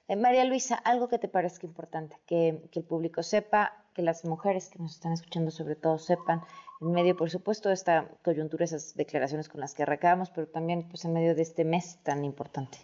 Eh, María Luisa, algo que te parezca importante, que, el público sepa, que las mujeres que nos están escuchando sobre todo sepan, en medio, por supuesto, de esta coyuntura, esas declaraciones con las que arrancamos, pero también pues, en medio de este mes tan importante.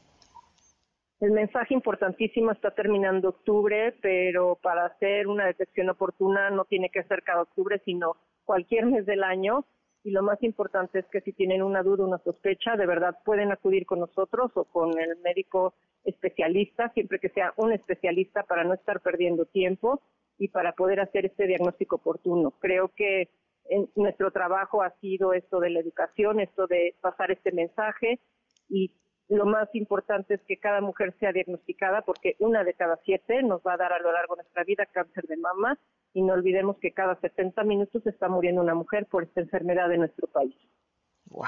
El mensaje importantísimo está terminando octubre, pero para hacer una detección oportuna no tiene que ser cada octubre, sino cualquier mes del año. Y lo más importante es que si tienen una duda, una sospecha, de verdad pueden acudir con nosotros o con el médico especialista, siempre que sea un especialista para no estar perdiendo tiempo y para poder hacer este diagnóstico oportuno. Creo que en nuestro trabajo ha sido esto de la educación, esto de pasar este mensaje y lo más importante es que cada mujer sea diagnosticada porque una de cada siete nos va a dar a lo largo de nuestra vida cáncer de mama y no olvidemos que cada 70 minutos está muriendo una mujer por esta enfermedad en nuestro país. Wow.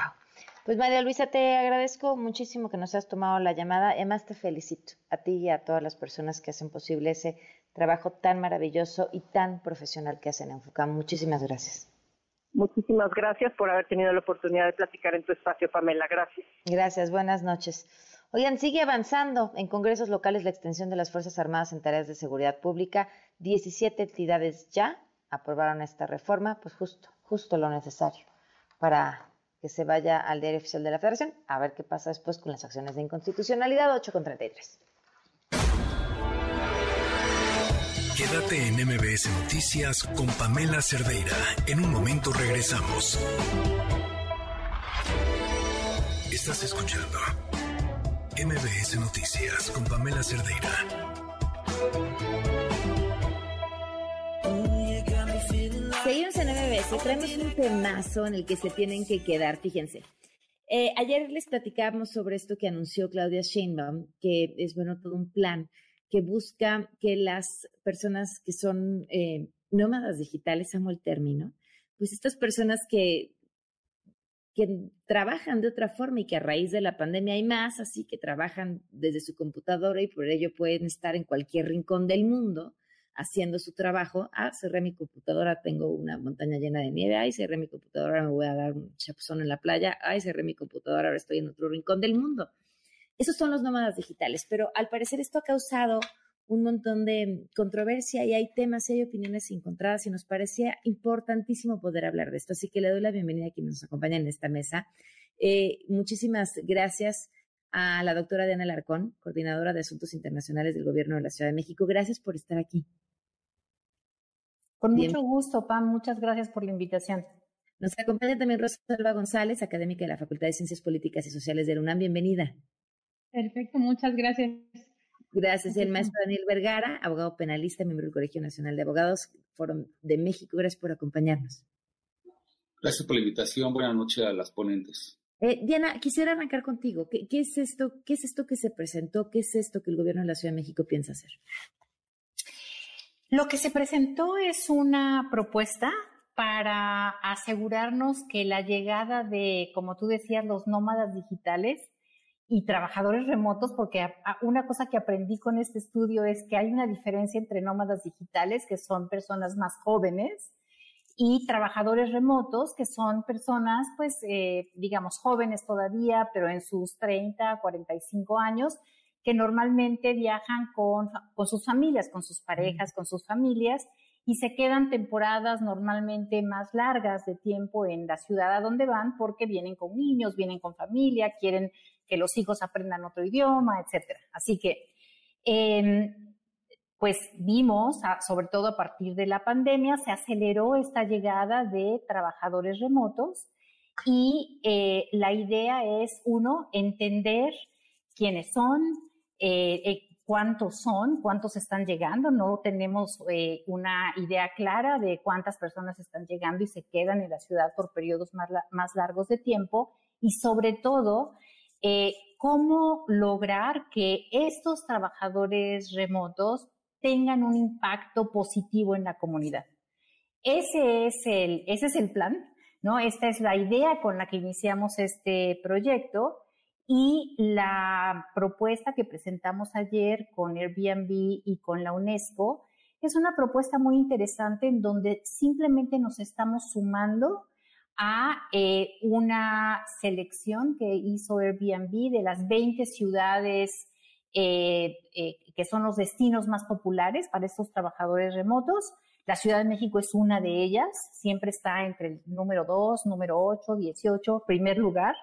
Pues María Luisa, te agradezco muchísimo que nos has tomado la llamada. Además, te felicito a ti y a todas las personas que hacen posible ese trabajo tan maravilloso y tan profesional que hacen en. Muchísimas gracias. Muchísimas gracias por haber tenido la oportunidad de platicar en tu espacio, Pamela. Gracias. Gracias, buenas noches. Oigan, sigue avanzando en congresos locales la extensión de las Fuerzas Armadas en tareas de seguridad pública. 17 entidades ya aprobaron esta reforma, pues justo, justo lo necesario para que se vaya al diario oficial de la Federación. A ver qué pasa después con las acciones de inconstitucionalidad 8 con 33. Quédate en MBS Noticias con Pamela Cerdeira. En un momento regresamos. Estás escuchando MBS Noticias con Pamela Cerdeira. Seguimos en MBS, traemos un temazo en el que se tienen que quedar, fíjense. Eh, ayer les platicábamos sobre esto que anunció Claudia Sheinbaum, que es bueno todo un plan que busca que las personas que son eh, nómadas digitales, amo el término, pues estas personas que, que trabajan de otra forma y que a raíz de la pandemia hay más, así que trabajan desde su computadora y por ello pueden estar en cualquier rincón del mundo haciendo su trabajo. Ah, cerré mi computadora, tengo una montaña llena de nieve. Ay, cerré mi computadora, me voy a dar un chapuzón en la playa. Ay, cerré mi computadora, ahora estoy en otro rincón del mundo. Esos son los nómadas digitales, pero al parecer esto ha causado un montón de controversia y hay temas y hay opiniones encontradas y nos parecía importantísimo poder hablar de esto. Así que le doy la bienvenida a quienes nos acompañan en esta mesa. Eh, muchísimas gracias a la doctora Diana Larcón, coordinadora de Asuntos Internacionales del Gobierno de la Ciudad de México. Gracias por estar aquí. Con mucho gusto, Pam. Muchas gracias por la invitación. Nos acompaña también Rosalba González, académica de la Facultad de Ciencias Políticas y Sociales de la UNAM. Bienvenida. Perfecto, muchas gracias. Gracias. El maestro Daniel Vergara, abogado penalista, miembro del Colegio Nacional de Abogados, Foro de México. Gracias por acompañarnos. Gracias por la invitación. Buenas noches a las ponentes. Eh, Diana, quisiera arrancar contigo. ¿Qué, ¿Qué, es esto? ¿Qué es esto que se presentó? ¿Qué es esto que el gobierno de la Ciudad de México piensa hacer? Lo que se presentó es una propuesta para asegurarnos que la llegada de, como tú decías, los nómadas digitales y trabajadores remotos, porque una cosa que aprendí con este estudio es que hay una diferencia entre nómadas digitales, que son personas más jóvenes, y trabajadores remotos, que son personas, pues, eh, digamos, jóvenes todavía, pero en sus 30, 45 años, que normalmente viajan con, con sus familias, con sus parejas, con sus familias, y se quedan temporadas normalmente más largas de tiempo en la ciudad a donde van porque vienen con niños, vienen con familia, quieren que los hijos aprendan otro idioma, etcétera. Así que, em, pues vimos, sobre todo a partir de la pandemia, se aceleró esta llegada de trabajadores remotos y eh, la idea es, uno, entender quiénes son, eh, eh, cuántos son, cuántos están llegando. No tenemos una idea clara de cuántas personas están llegando y se quedan en la ciudad por periodos más, más largos de tiempo. Y sobre todo, eh, cómo lograr que estos trabajadores remotos tengan un impacto positivo en la comunidad. Ese es el, ese es el plan, ¿no? Esta es la idea con la que iniciamos este proyecto y la propuesta que presentamos ayer con Airbnb y con la UNESCO es una propuesta muy interesante en donde simplemente nos estamos sumando a eh, una selección que hizo Airbnb de las 20 ciudades eh, eh, que son los destinos más populares para estos trabajadores remotos. La Ciudad de México es una de ellas, siempre está entre el número 2, número 8, 18, primer lugar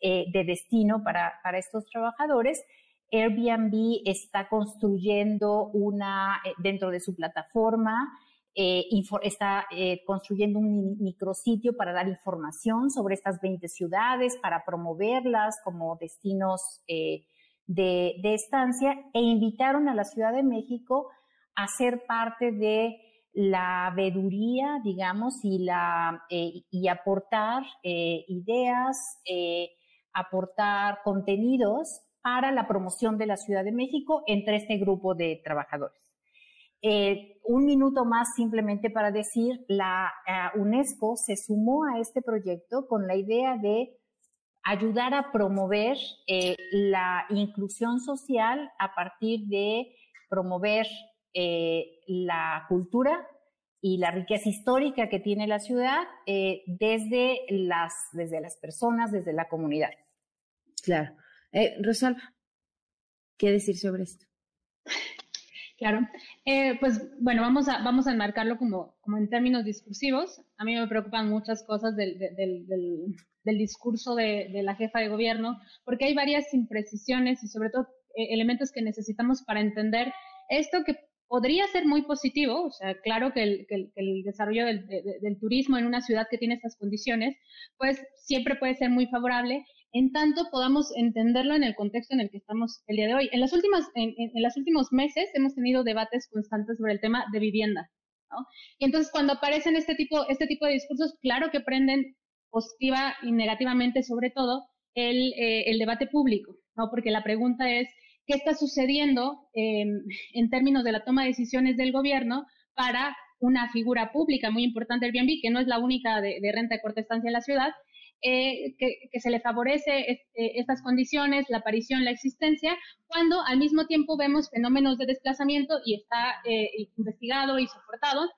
de destino para, para estos trabajadores. Airbnb está construyendo una, dentro de su plataforma, eh, está eh, construyendo un micrositio para dar información sobre estas 20 ciudades, para promoverlas como destinos eh, de, estancia e invitaron a la Ciudad de México a ser parte de la veeduría, digamos, y, la, y aportar ideas, aportar contenidos para la promoción de la Ciudad de México entre este grupo de trabajadores. Eh, un minuto más simplemente para decir, la eh, UNESCO se sumó a este proyecto con la idea de ayudar a promover eh, la inclusión social a partir de promover la cultura y la riqueza histórica que tiene la ciudad desde, las, desde las personas, desde la comunidad. Claro. Rosalba, ¿qué decir sobre esto? Claro. Eh, pues bueno, vamos a, vamos a enmarcarlo como, como en términos discursivos. A mí me preocupan muchas cosas del, del, del, discurso de, la jefa de gobierno, porque hay varias imprecisiones y sobre todo eh, elementos que necesitamos para entender esto que podría ser muy positivo, o sea, claro que el, que el, desarrollo del, del, turismo en una ciudad que tiene estas condiciones, pues siempre puede ser muy favorable en tanto podamos entenderlo en el contexto en el que estamos el día de hoy. En las últimas, en, los últimos meses hemos tenido debates constantes sobre el tema de vivienda. Y entonces cuando aparecen este tipo, este tipo de discursos, claro que prenden positiva y negativamente sobre todo el, eh, debate público, ¿no? Porque la pregunta es, ¿qué está sucediendo eh, en términos de la toma de decisiones del gobierno para una figura pública muy importante Airbnb, que no es la única de, de renta de corta estancia en la ciudad, eh, que, se le favorece eh, estas condiciones, la aparición, la existencia, cuando al mismo tiempo vemos fenómenos de desplazamiento y está eh, investigado y soportado,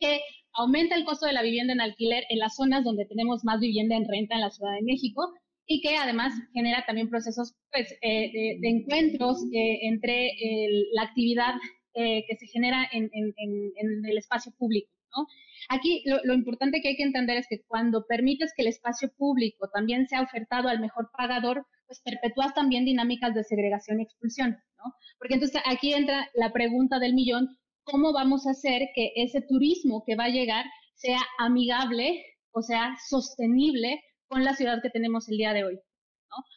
que aumenta el costo de la vivienda en alquiler en las zonas donde tenemos más vivienda en renta en la Ciudad de México y que además genera también procesos pues, de, encuentros entre la actividad que se genera en, en el espacio público. ¿no? Aquí lo, importante que hay que entender es que cuando permites que el espacio público también sea ofertado al mejor pagador, pues perpetúas también dinámicas de segregación y expulsión, ¿no? Porque entonces aquí entra la pregunta del millón, ¿cómo vamos a hacer que ese turismo que va a llegar sea amigable, o sea, sostenible con la ciudad que tenemos el día de hoy?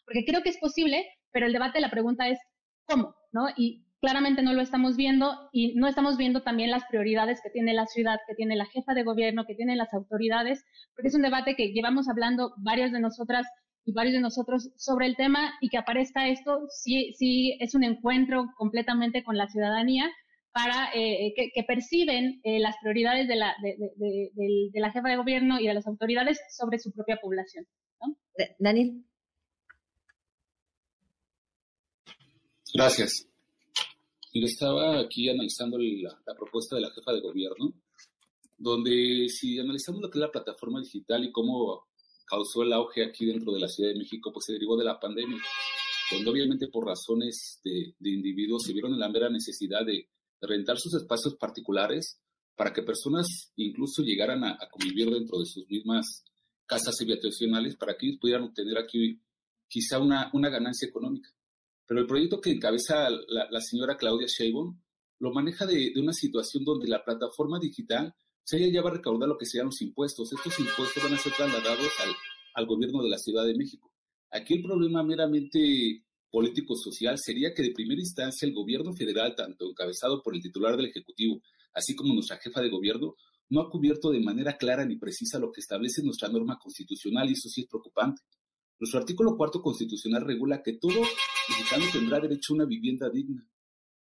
Porque creo que es posible, pero el debate, la pregunta es, ¿cómo? ¿no? Y claramente no lo estamos viendo y no estamos viendo también las prioridades que tiene la ciudad, que tiene la jefa de gobierno, que tienen las autoridades, porque es un debate que llevamos hablando varios de nosotras y varios de nosotros sobre el tema y que aparezca esto sí, sí es un encuentro completamente con la ciudadanía para eh, que, perciben las prioridades de la, de, la jefa de gobierno y de las autoridades sobre su propia población. Daniel. Gracias. Yo estaba aquí analizando la, propuesta de la jefa de gobierno, donde si analizamos lo que es la plataforma digital y cómo causó el auge aquí dentro de la Ciudad de México, pues se derivó de la pandemia, donde obviamente por razones de, individuos se vieron en la mera necesidad de, rentar sus espacios particulares para que personas incluso llegaran a, convivir dentro de sus mismas casas habitacionales para que ellos pudieran obtener aquí quizá una ganancia económica. Pero el proyecto que encabeza la, señora Claudia Sheinbaum lo maneja de, una situación donde la plataforma digital, se ella ya va a recaudar lo que sean los impuestos. Estos impuestos van a ser trasladados al, al gobierno de la Ciudad de México. Aquí el problema meramente político-social sería que de primera instancia el gobierno federal, tanto encabezado por el titular del Ejecutivo, así como nuestra jefa de gobierno, no ha cubierto de manera clara ni precisa lo que establece nuestra norma constitucional y eso sí es preocupante. Nuestro artículo cuarto constitucional regula que todo mexicano tendrá derecho a una vivienda digna.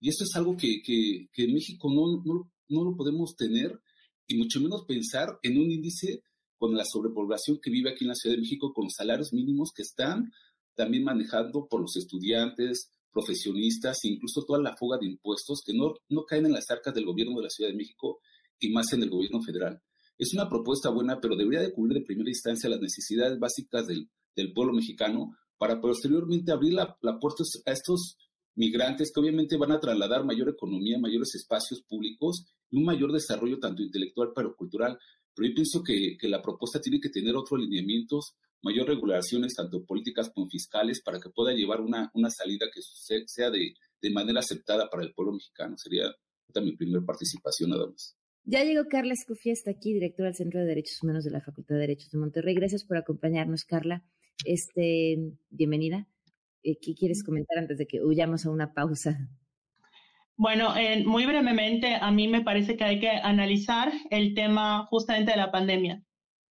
Y eso es algo que, que, en México no, no, no, lo podemos tener y mucho menos pensar en un índice con la sobrepoblación que vive aquí en la Ciudad de México, con los salarios mínimos que están también manejando por los estudiantes, profesionistas incluso toda la fuga de impuestos que no, no caen en las arcas del gobierno de la Ciudad de México y más en el gobierno federal. Es una propuesta buena, pero debería de cubrir de primera instancia las necesidades básicas del, del pueblo mexicano para posteriormente abrir la, puerta a estos migrantes que obviamente van a trasladar mayor economía, mayores espacios públicos y un mayor desarrollo tanto intelectual pero cultural. Pero yo pienso que, la propuesta tiene que tener otros alineamientos, mayor regulaciones, tanto políticas como fiscales, para que pueda llevar una, una salida que sea de, de manera aceptada para el pueblo mexicano. Sería mi primera participación nada más. Ya llegó Carla Escofía, está aquí, directora del Centro de Derechos Humanos de la Facultad de Derechos de Monterrey. Gracias por acompañarnos, Carla. Este, bienvenida. Eh, ¿Qué quieres comentar antes de que huyamos a una pausa? Bueno, muy brevemente, a mí me parece que hay que analizar el tema justamente de la pandemia,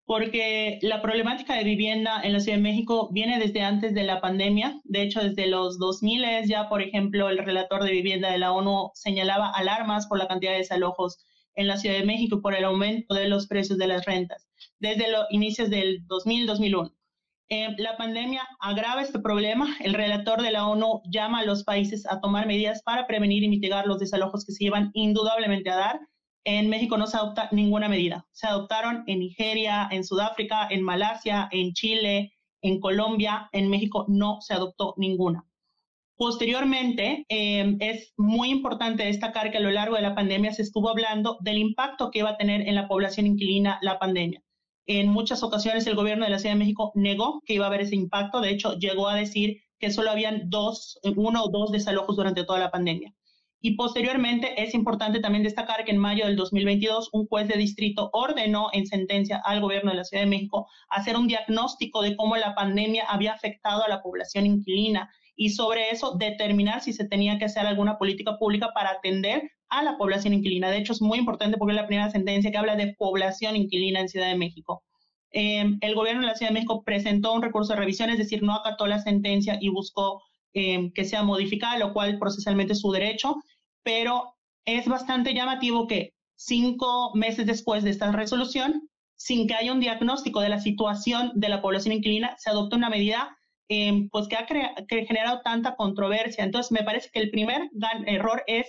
porque la problemática de vivienda en la Ciudad de México viene desde antes de la pandemia. De hecho, desde los 2000 ya, por ejemplo, el relator de vivienda de la ONU señalaba alarmas por la cantidad de desalojos en la Ciudad de México por el aumento de los precios de las rentas desde los inicios del 2000-2001. Eh, la pandemia agrava este problema. El relator de la ONU llama a los países a tomar medidas para prevenir y mitigar los desalojos que se llevan indudablemente a dar. En México no se adopta ninguna medida. Se adoptaron en Nigeria, en Sudáfrica, en Malasia, en Chile, en Colombia. En México no se adoptó ninguna. Posteriormente, eh, es muy importante destacar que a lo largo de la pandemia se estuvo hablando del impacto que iba a tener en la población inquilina la pandemia. En muchas ocasiones el gobierno de la Ciudad de México negó que iba a haber ese impacto. De hecho, llegó a decir que solo habían dos, uno o dos desalojos durante toda la pandemia. Y posteriormente es importante también destacar que en mayo del 2022 un juez de distrito ordenó en sentencia al gobierno de la Ciudad de México hacer un diagnóstico de cómo la pandemia había afectado a la población inquilina y sobre eso determinar si se tenía que hacer alguna política pública para atender a la población inquilina. De hecho, es muy importante porque es la primera sentencia que habla de población inquilina en Ciudad de México. Em, el gobierno de la Ciudad de México presentó un recurso de revisión, es decir, no acató la sentencia y buscó em, que sea modificada, lo cual procesalmente es su derecho, pero es bastante llamativo que cinco meses después de esta resolución, sin que haya un diagnóstico de la situación de la población inquilina, se adopta una medida em, pues que ha generado tanta controversia. Entonces, me parece que el primer error es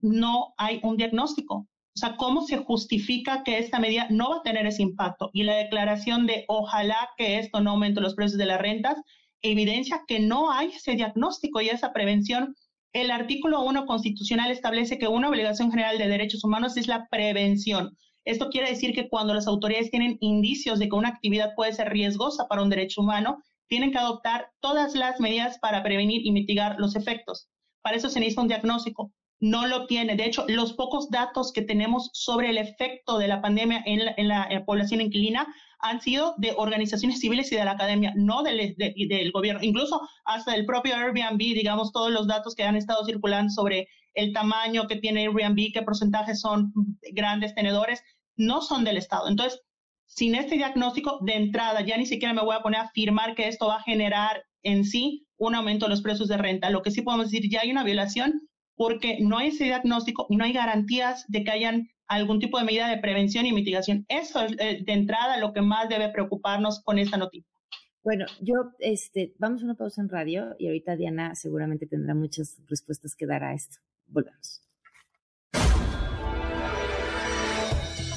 no hay un diagnóstico. O sea, ¿cómo se justifica que esta medida no va a tener ese impacto? Y la declaración de ojalá que esto no aumente los precios de las rentas evidencia que no hay ese diagnóstico y esa prevención. El artículo 1 constitucional establece que una obligación general de derechos humanos es la prevención. Esto quiere decir que cuando las autoridades tienen indicios de que una actividad puede ser riesgosa para un derecho humano, tienen que adoptar todas las medidas para prevenir y mitigar los efectos. Para eso se necesita un diagnóstico no lo tiene. De hecho, los pocos datos que tenemos sobre el efecto de la pandemia en la, población inquilina han sido de organizaciones civiles y de la academia, no del, del gobierno, incluso hasta del propio Airbnb, digamos, todos los datos que han estado circulando sobre el tamaño que tiene Airbnb, qué porcentaje son grandes tenedores, no son del Estado. Entonces, sin este diagnóstico de entrada, ya ni siquiera me voy a poner a afirmar que esto va a generar en sí un aumento de los precios de renta. Lo que sí podemos decir, ya hay una violación porque no hay ese diagnóstico y no hay garantías de que hayan algún tipo de medida de prevención y mitigación. Eso es eh, de entrada lo que más debe preocuparnos con esta noticia. Bueno, yo, este, vamos a una pausa en radio y ahorita Diana seguramente tendrá muchas respuestas que dar a esto. Volvemos.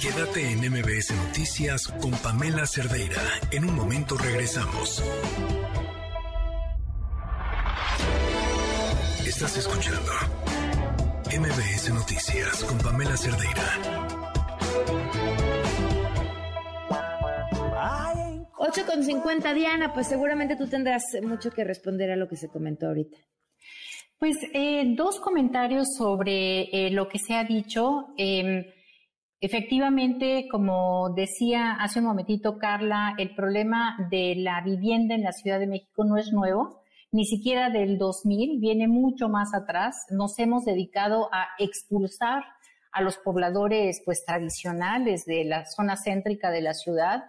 Quédate en MBS Noticias con Pamela Cerdeira. En un momento regresamos. Estás escuchando MBS Noticias con Pamela Cerdeira. 8 con 50, Diana, pues seguramente tú tendrás mucho que responder a lo que se comentó ahorita. Pues eh, dos comentarios sobre eh, lo que se ha dicho. Em, efectivamente, como decía hace un momentito Carla, el problema de la vivienda en la Ciudad de México no es nuevo ni siquiera del 2000, viene mucho más atrás. Nos hemos dedicado a expulsar a los pobladores pues tradicionales de la zona céntrica de la ciudad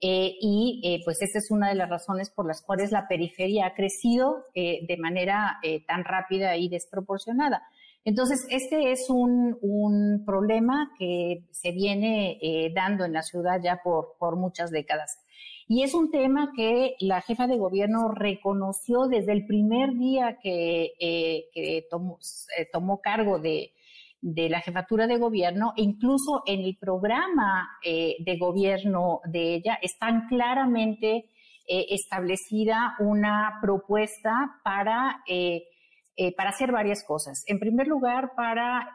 eh, y eh, pues esta es una de las razones por las cuales la periferia ha crecido eh, de manera tan rápida y desproporcionada. Entonces, este es un, un problema que se viene dando en la ciudad ya por, por muchas décadas. Y es un tema que la jefa de gobierno reconoció desde el primer día que, eh, tomó, tomó, cargo de, la jefatura de gobierno e incluso en el programa eh, de gobierno de ella están claramente eh, establecida una propuesta para, para hacer varias cosas. En primer lugar, para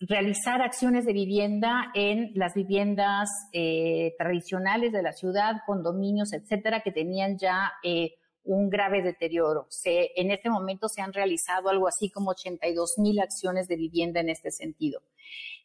realizar acciones de vivienda en las viviendas eh, tradicionales de la ciudad, condominios, etcétera, que tenían ya eh, un grave deterioro. En este momento se han realizado algo así como 82 mil acciones de vivienda en este sentido.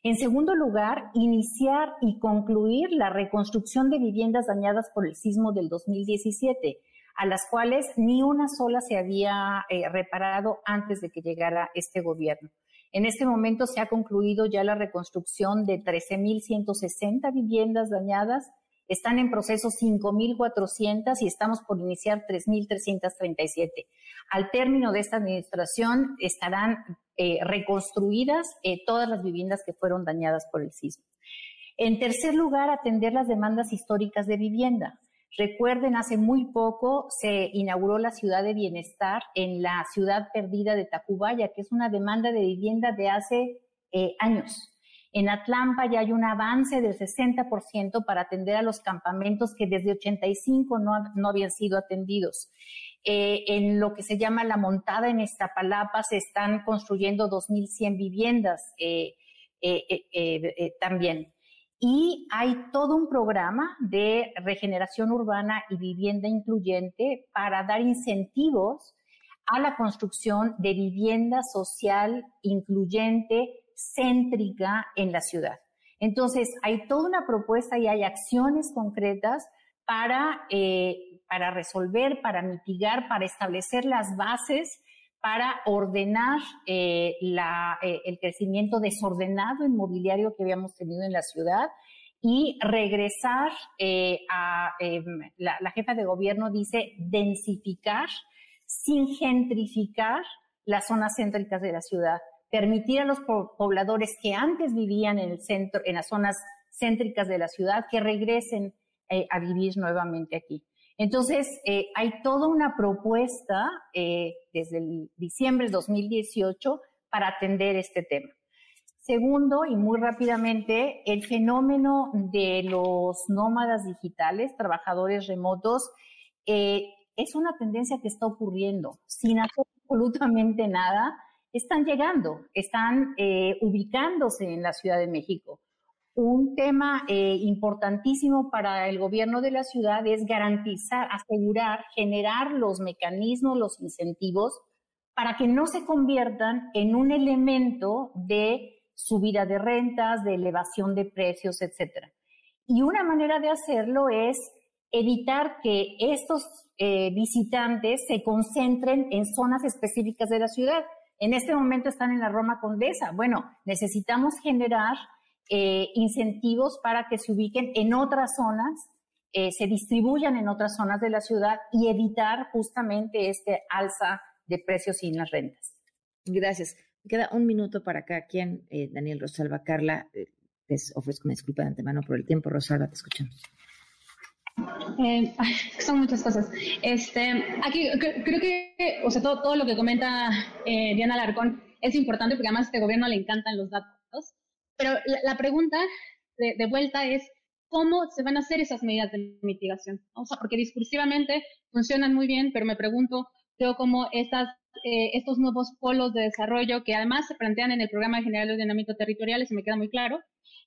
En segundo lugar, iniciar y concluir la reconstrucción de viviendas dañadas por el sismo del 2017, a las cuales ni una sola se había eh, reparado antes de que llegara este gobierno. En este momento se ha concluido ya la reconstrucción de 13.160 viviendas dañadas. Están en proceso 5.400 y estamos por iniciar 3.337. Al término de esta administración estarán eh, reconstruidas eh, todas las viviendas que fueron dañadas por el sismo. En tercer lugar, atender las demandas históricas de vivienda. Recuerden, hace muy poco se inauguró la ciudad de bienestar en la ciudad perdida de Tacubaya, que es una demanda de vivienda de hace eh, años. En Atlampa ya hay un avance del 60% para atender a los campamentos que desde 85 no, no habían sido atendidos. Eh, en lo que se llama la montada en Iztapalapa se están construyendo 2.100 viviendas eh, también. Y hay todo un programa de regeneración urbana y vivienda incluyente para dar incentivos a la construcción de vivienda social incluyente céntrica en la ciudad. Entonces, hay toda una propuesta y hay acciones concretas para, eh, para resolver, para mitigar, para establecer las bases para ordenar eh, eh, el crecimiento desordenado inmobiliario que habíamos tenido en la ciudad y regresar eh, a, em, la, jefa de gobierno dice, densificar sin gentrificar las zonas céntricas de la ciudad, permitir a los pobladores que antes vivían en el centro, en las zonas céntricas de la ciudad, que regresen a vivir nuevamente aquí. Entonces, eh, hay toda una propuesta eh, desde el diciembre de 2018 para atender este tema. Segundo, y muy rápidamente, el fenómeno de los nómadas digitales, trabajadores remotos, eh, es una tendencia que está ocurriendo sin hacer absolutamente nada. Están llegando, están ubicándose en la Ciudad de México. Un tema eh, importantísimo para el gobierno de la ciudad es garantizar, asegurar, generar los mecanismos, los incentivos para que no se conviertan en un elemento de subida de rentas, de elevación de precios, etc. Y una manera de hacerlo es evitar que estos eh, visitantes se concentren en zonas específicas de la ciudad. En este momento están en la Roma Condesa. Bueno, necesitamos generar eh, incentivos para que se ubiquen en otras zonas, eh, se distribuyan en otras zonas de la ciudad y evitar justamente este alza de precios y las rentas. Gracias. Queda un minuto para cada quien. Eh, Daniel Rosalba, Carla, eh, les ofrezco una disculpa de antemano por el tiempo. Rosalba, te escuchamos. Eh, son muchas cosas. Este, aquí creo que, o sea, todo, todo lo que comenta Diana Larcón es importante porque además a este gobierno le encantan los datos. Pero la, pregunta de, vuelta es, ¿cómo se van a hacer esas medidas de mitigación? O sea, porque discursivamente funcionan muy bien, pero me pregunto, veo cómo estas eh, estos nuevos polos de desarrollo que además se plantean en el Programa General de Ordenamiento Territorial, eso me queda muy claro,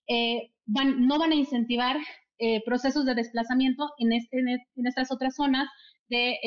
eh, van, no van a incentivar eh, procesos de desplazamiento en, este, estas otras zonas de,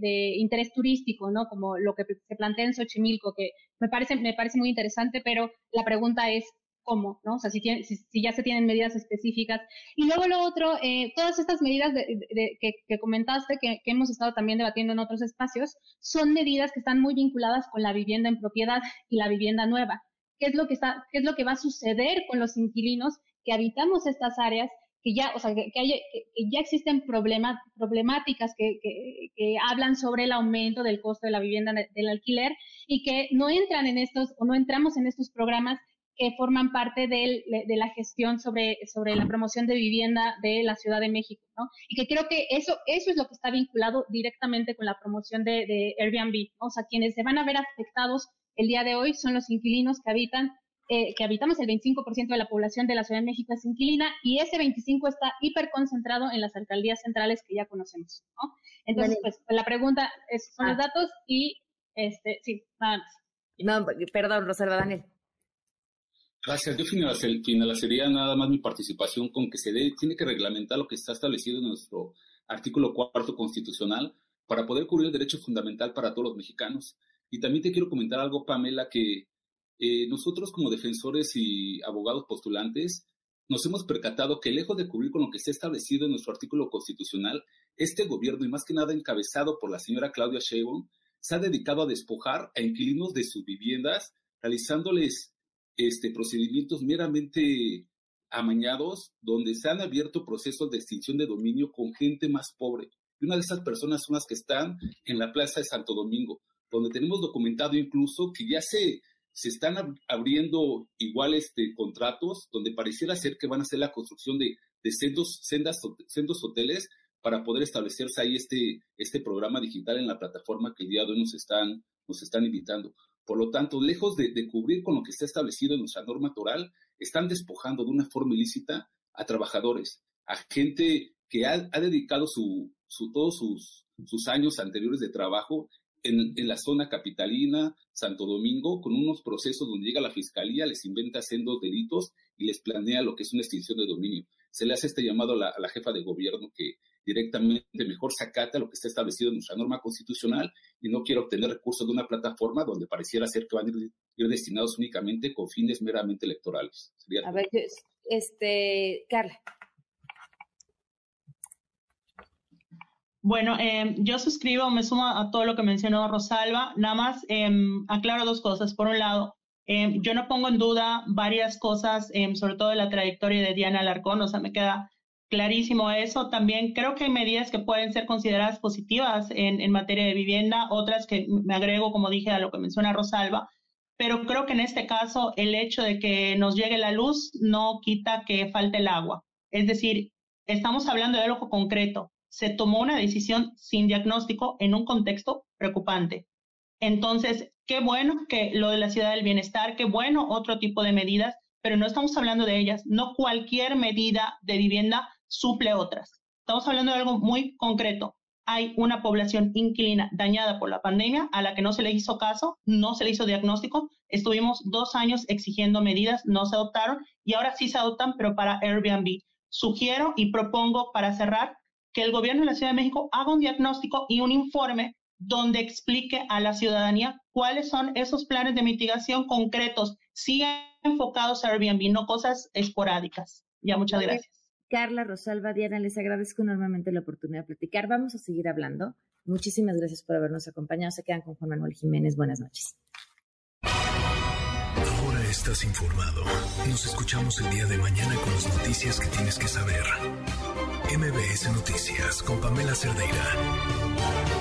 de, interés turístico, ¿no? Como lo que se plantea en Xochimilco, que me parece, me parece muy interesante, pero la pregunta es, cómo, ¿no? O sea, si, ya se tienen medidas específicas. Y luego lo otro, eh, todas estas medidas que, comentaste, que, hemos estado también debatiendo en otros espacios, son medidas que están muy vinculadas con la vivienda en propiedad y la vivienda nueva. ¿Qué es lo que, está, qué es lo que va a suceder con los inquilinos que habitamos estas áreas que ya, o sea, que, ya existen problemas, problemáticas que, que, hablan sobre el aumento del costo de la vivienda del alquiler y que no entran en estos o no entramos en estos programas que forman parte de, la gestión sobre, sobre la promoción de vivienda de la Ciudad de México, ¿no? Y que creo que eso, eso es lo que está vinculado directamente con la promoción de, Airbnb, O sea, quienes se van a ver afectados el día de hoy son los inquilinos que habitan, eh, que habitamos el 25% de la población de la Ciudad de México es inquilina y ese 25% está hiperconcentrado en las alcaldías centrales que ya conocemos, ¿no? Entonces, pues la pregunta es, son los ah. datos y, este, sí, nada más. No, perdón, Rosalba Daniel. Gracias. Yo finalizaría nada más mi participación con que se dé, tiene que reglamentar lo que está establecido en nuestro artículo cuarto constitucional para poder cubrir el derecho fundamental para todos los mexicanos. Y también te quiero comentar algo, Pamela, que eh, nosotros como defensores y abogados postulantes nos hemos percatado que lejos de cubrir con lo que está establecido en nuestro artículo constitucional, este gobierno, y más que nada encabezado por la señora Claudia Sheinbaum, se ha dedicado a despojar a inquilinos de sus viviendas, realizándoles este, procedimientos meramente amañados donde se han abierto procesos de extinción de dominio con gente más pobre. Y una de esas personas son las que están en la Plaza de Santo Domingo, donde tenemos documentado incluso que ya se, se están abriendo igual este, contratos donde pareciera ser que van a hacer la construcción de, de sendos, sendas, sendos hoteles para poder establecerse ahí este, este programa digital en la plataforma que el día de hoy nos están, nos están invitando. Por lo tanto, lejos de, cubrir con lo que está establecido en nuestra norma toral, están despojando de una forma ilícita a trabajadores, a gente que ha, dedicado su, todos sus, años anteriores de trabajo en, en, la zona capitalina, Santo Domingo, con unos procesos donde llega la fiscalía, les inventa sendos delitos y les planea lo que es una extinción de dominio. Se le hace este llamado a la jefa de gobierno que directamente mejor se acata lo que está establecido en nuestra norma constitucional y no quiere obtener recursos de una plataforma donde pareciera ser que van a ir, destinados únicamente con fines meramente electorales. a ver, este, Carla. Bueno, eh, yo suscribo, me sumo a todo lo que mencionó Rosalba. Nada más eh, aclaro dos cosas. Por un lado, eh, yo no pongo en duda varias cosas, sobre todo de la trayectoria de Diana Alarcón. O sea, me queda clarísimo eso. También creo que hay medidas que pueden ser consideradas positivas en, en, materia de vivienda, otras que me agrego, como dije, a lo que menciona Rosalba, pero creo que en este caso el hecho de que nos llegue la luz no quita que falte el agua. Es decir, estamos hablando de algo concreto. Se tomó una decisión sin diagnóstico en un contexto preocupante. Entonces, qué bueno que lo de la ciudad del bienestar, qué bueno otro tipo de medidas, pero no estamos hablando de ellas. No cualquier medida de vivienda suple otras. Estamos hablando de algo muy concreto. Hay una población inquilina dañada por la pandemia a la que no se le hizo caso, no se le hizo diagnóstico. Estuvimos dos años exigiendo medidas, no se adoptaron y ahora sí se adoptan, pero para Airbnb. Sugiero y propongo para cerrar que el gobierno de la Ciudad de México haga un diagnóstico y un informe donde explique a la ciudadanía cuáles son esos planes de mitigación concretos, sí enfocados a Airbnb, no cosas esporádicas. Ya, muchas gracias. Carla, Rosalba, Diana, les agradezco enormemente la oportunidad de platicar. Vamos a seguir hablando. Muchísimas gracias por habernos acompañado. Se quedan con Juan Manuel Jiménez. Buenas noches. Ahora estás informado. Nos escuchamos el día de mañana con las noticias que tienes que saber. MBS Noticias con Pamela Cerdeira.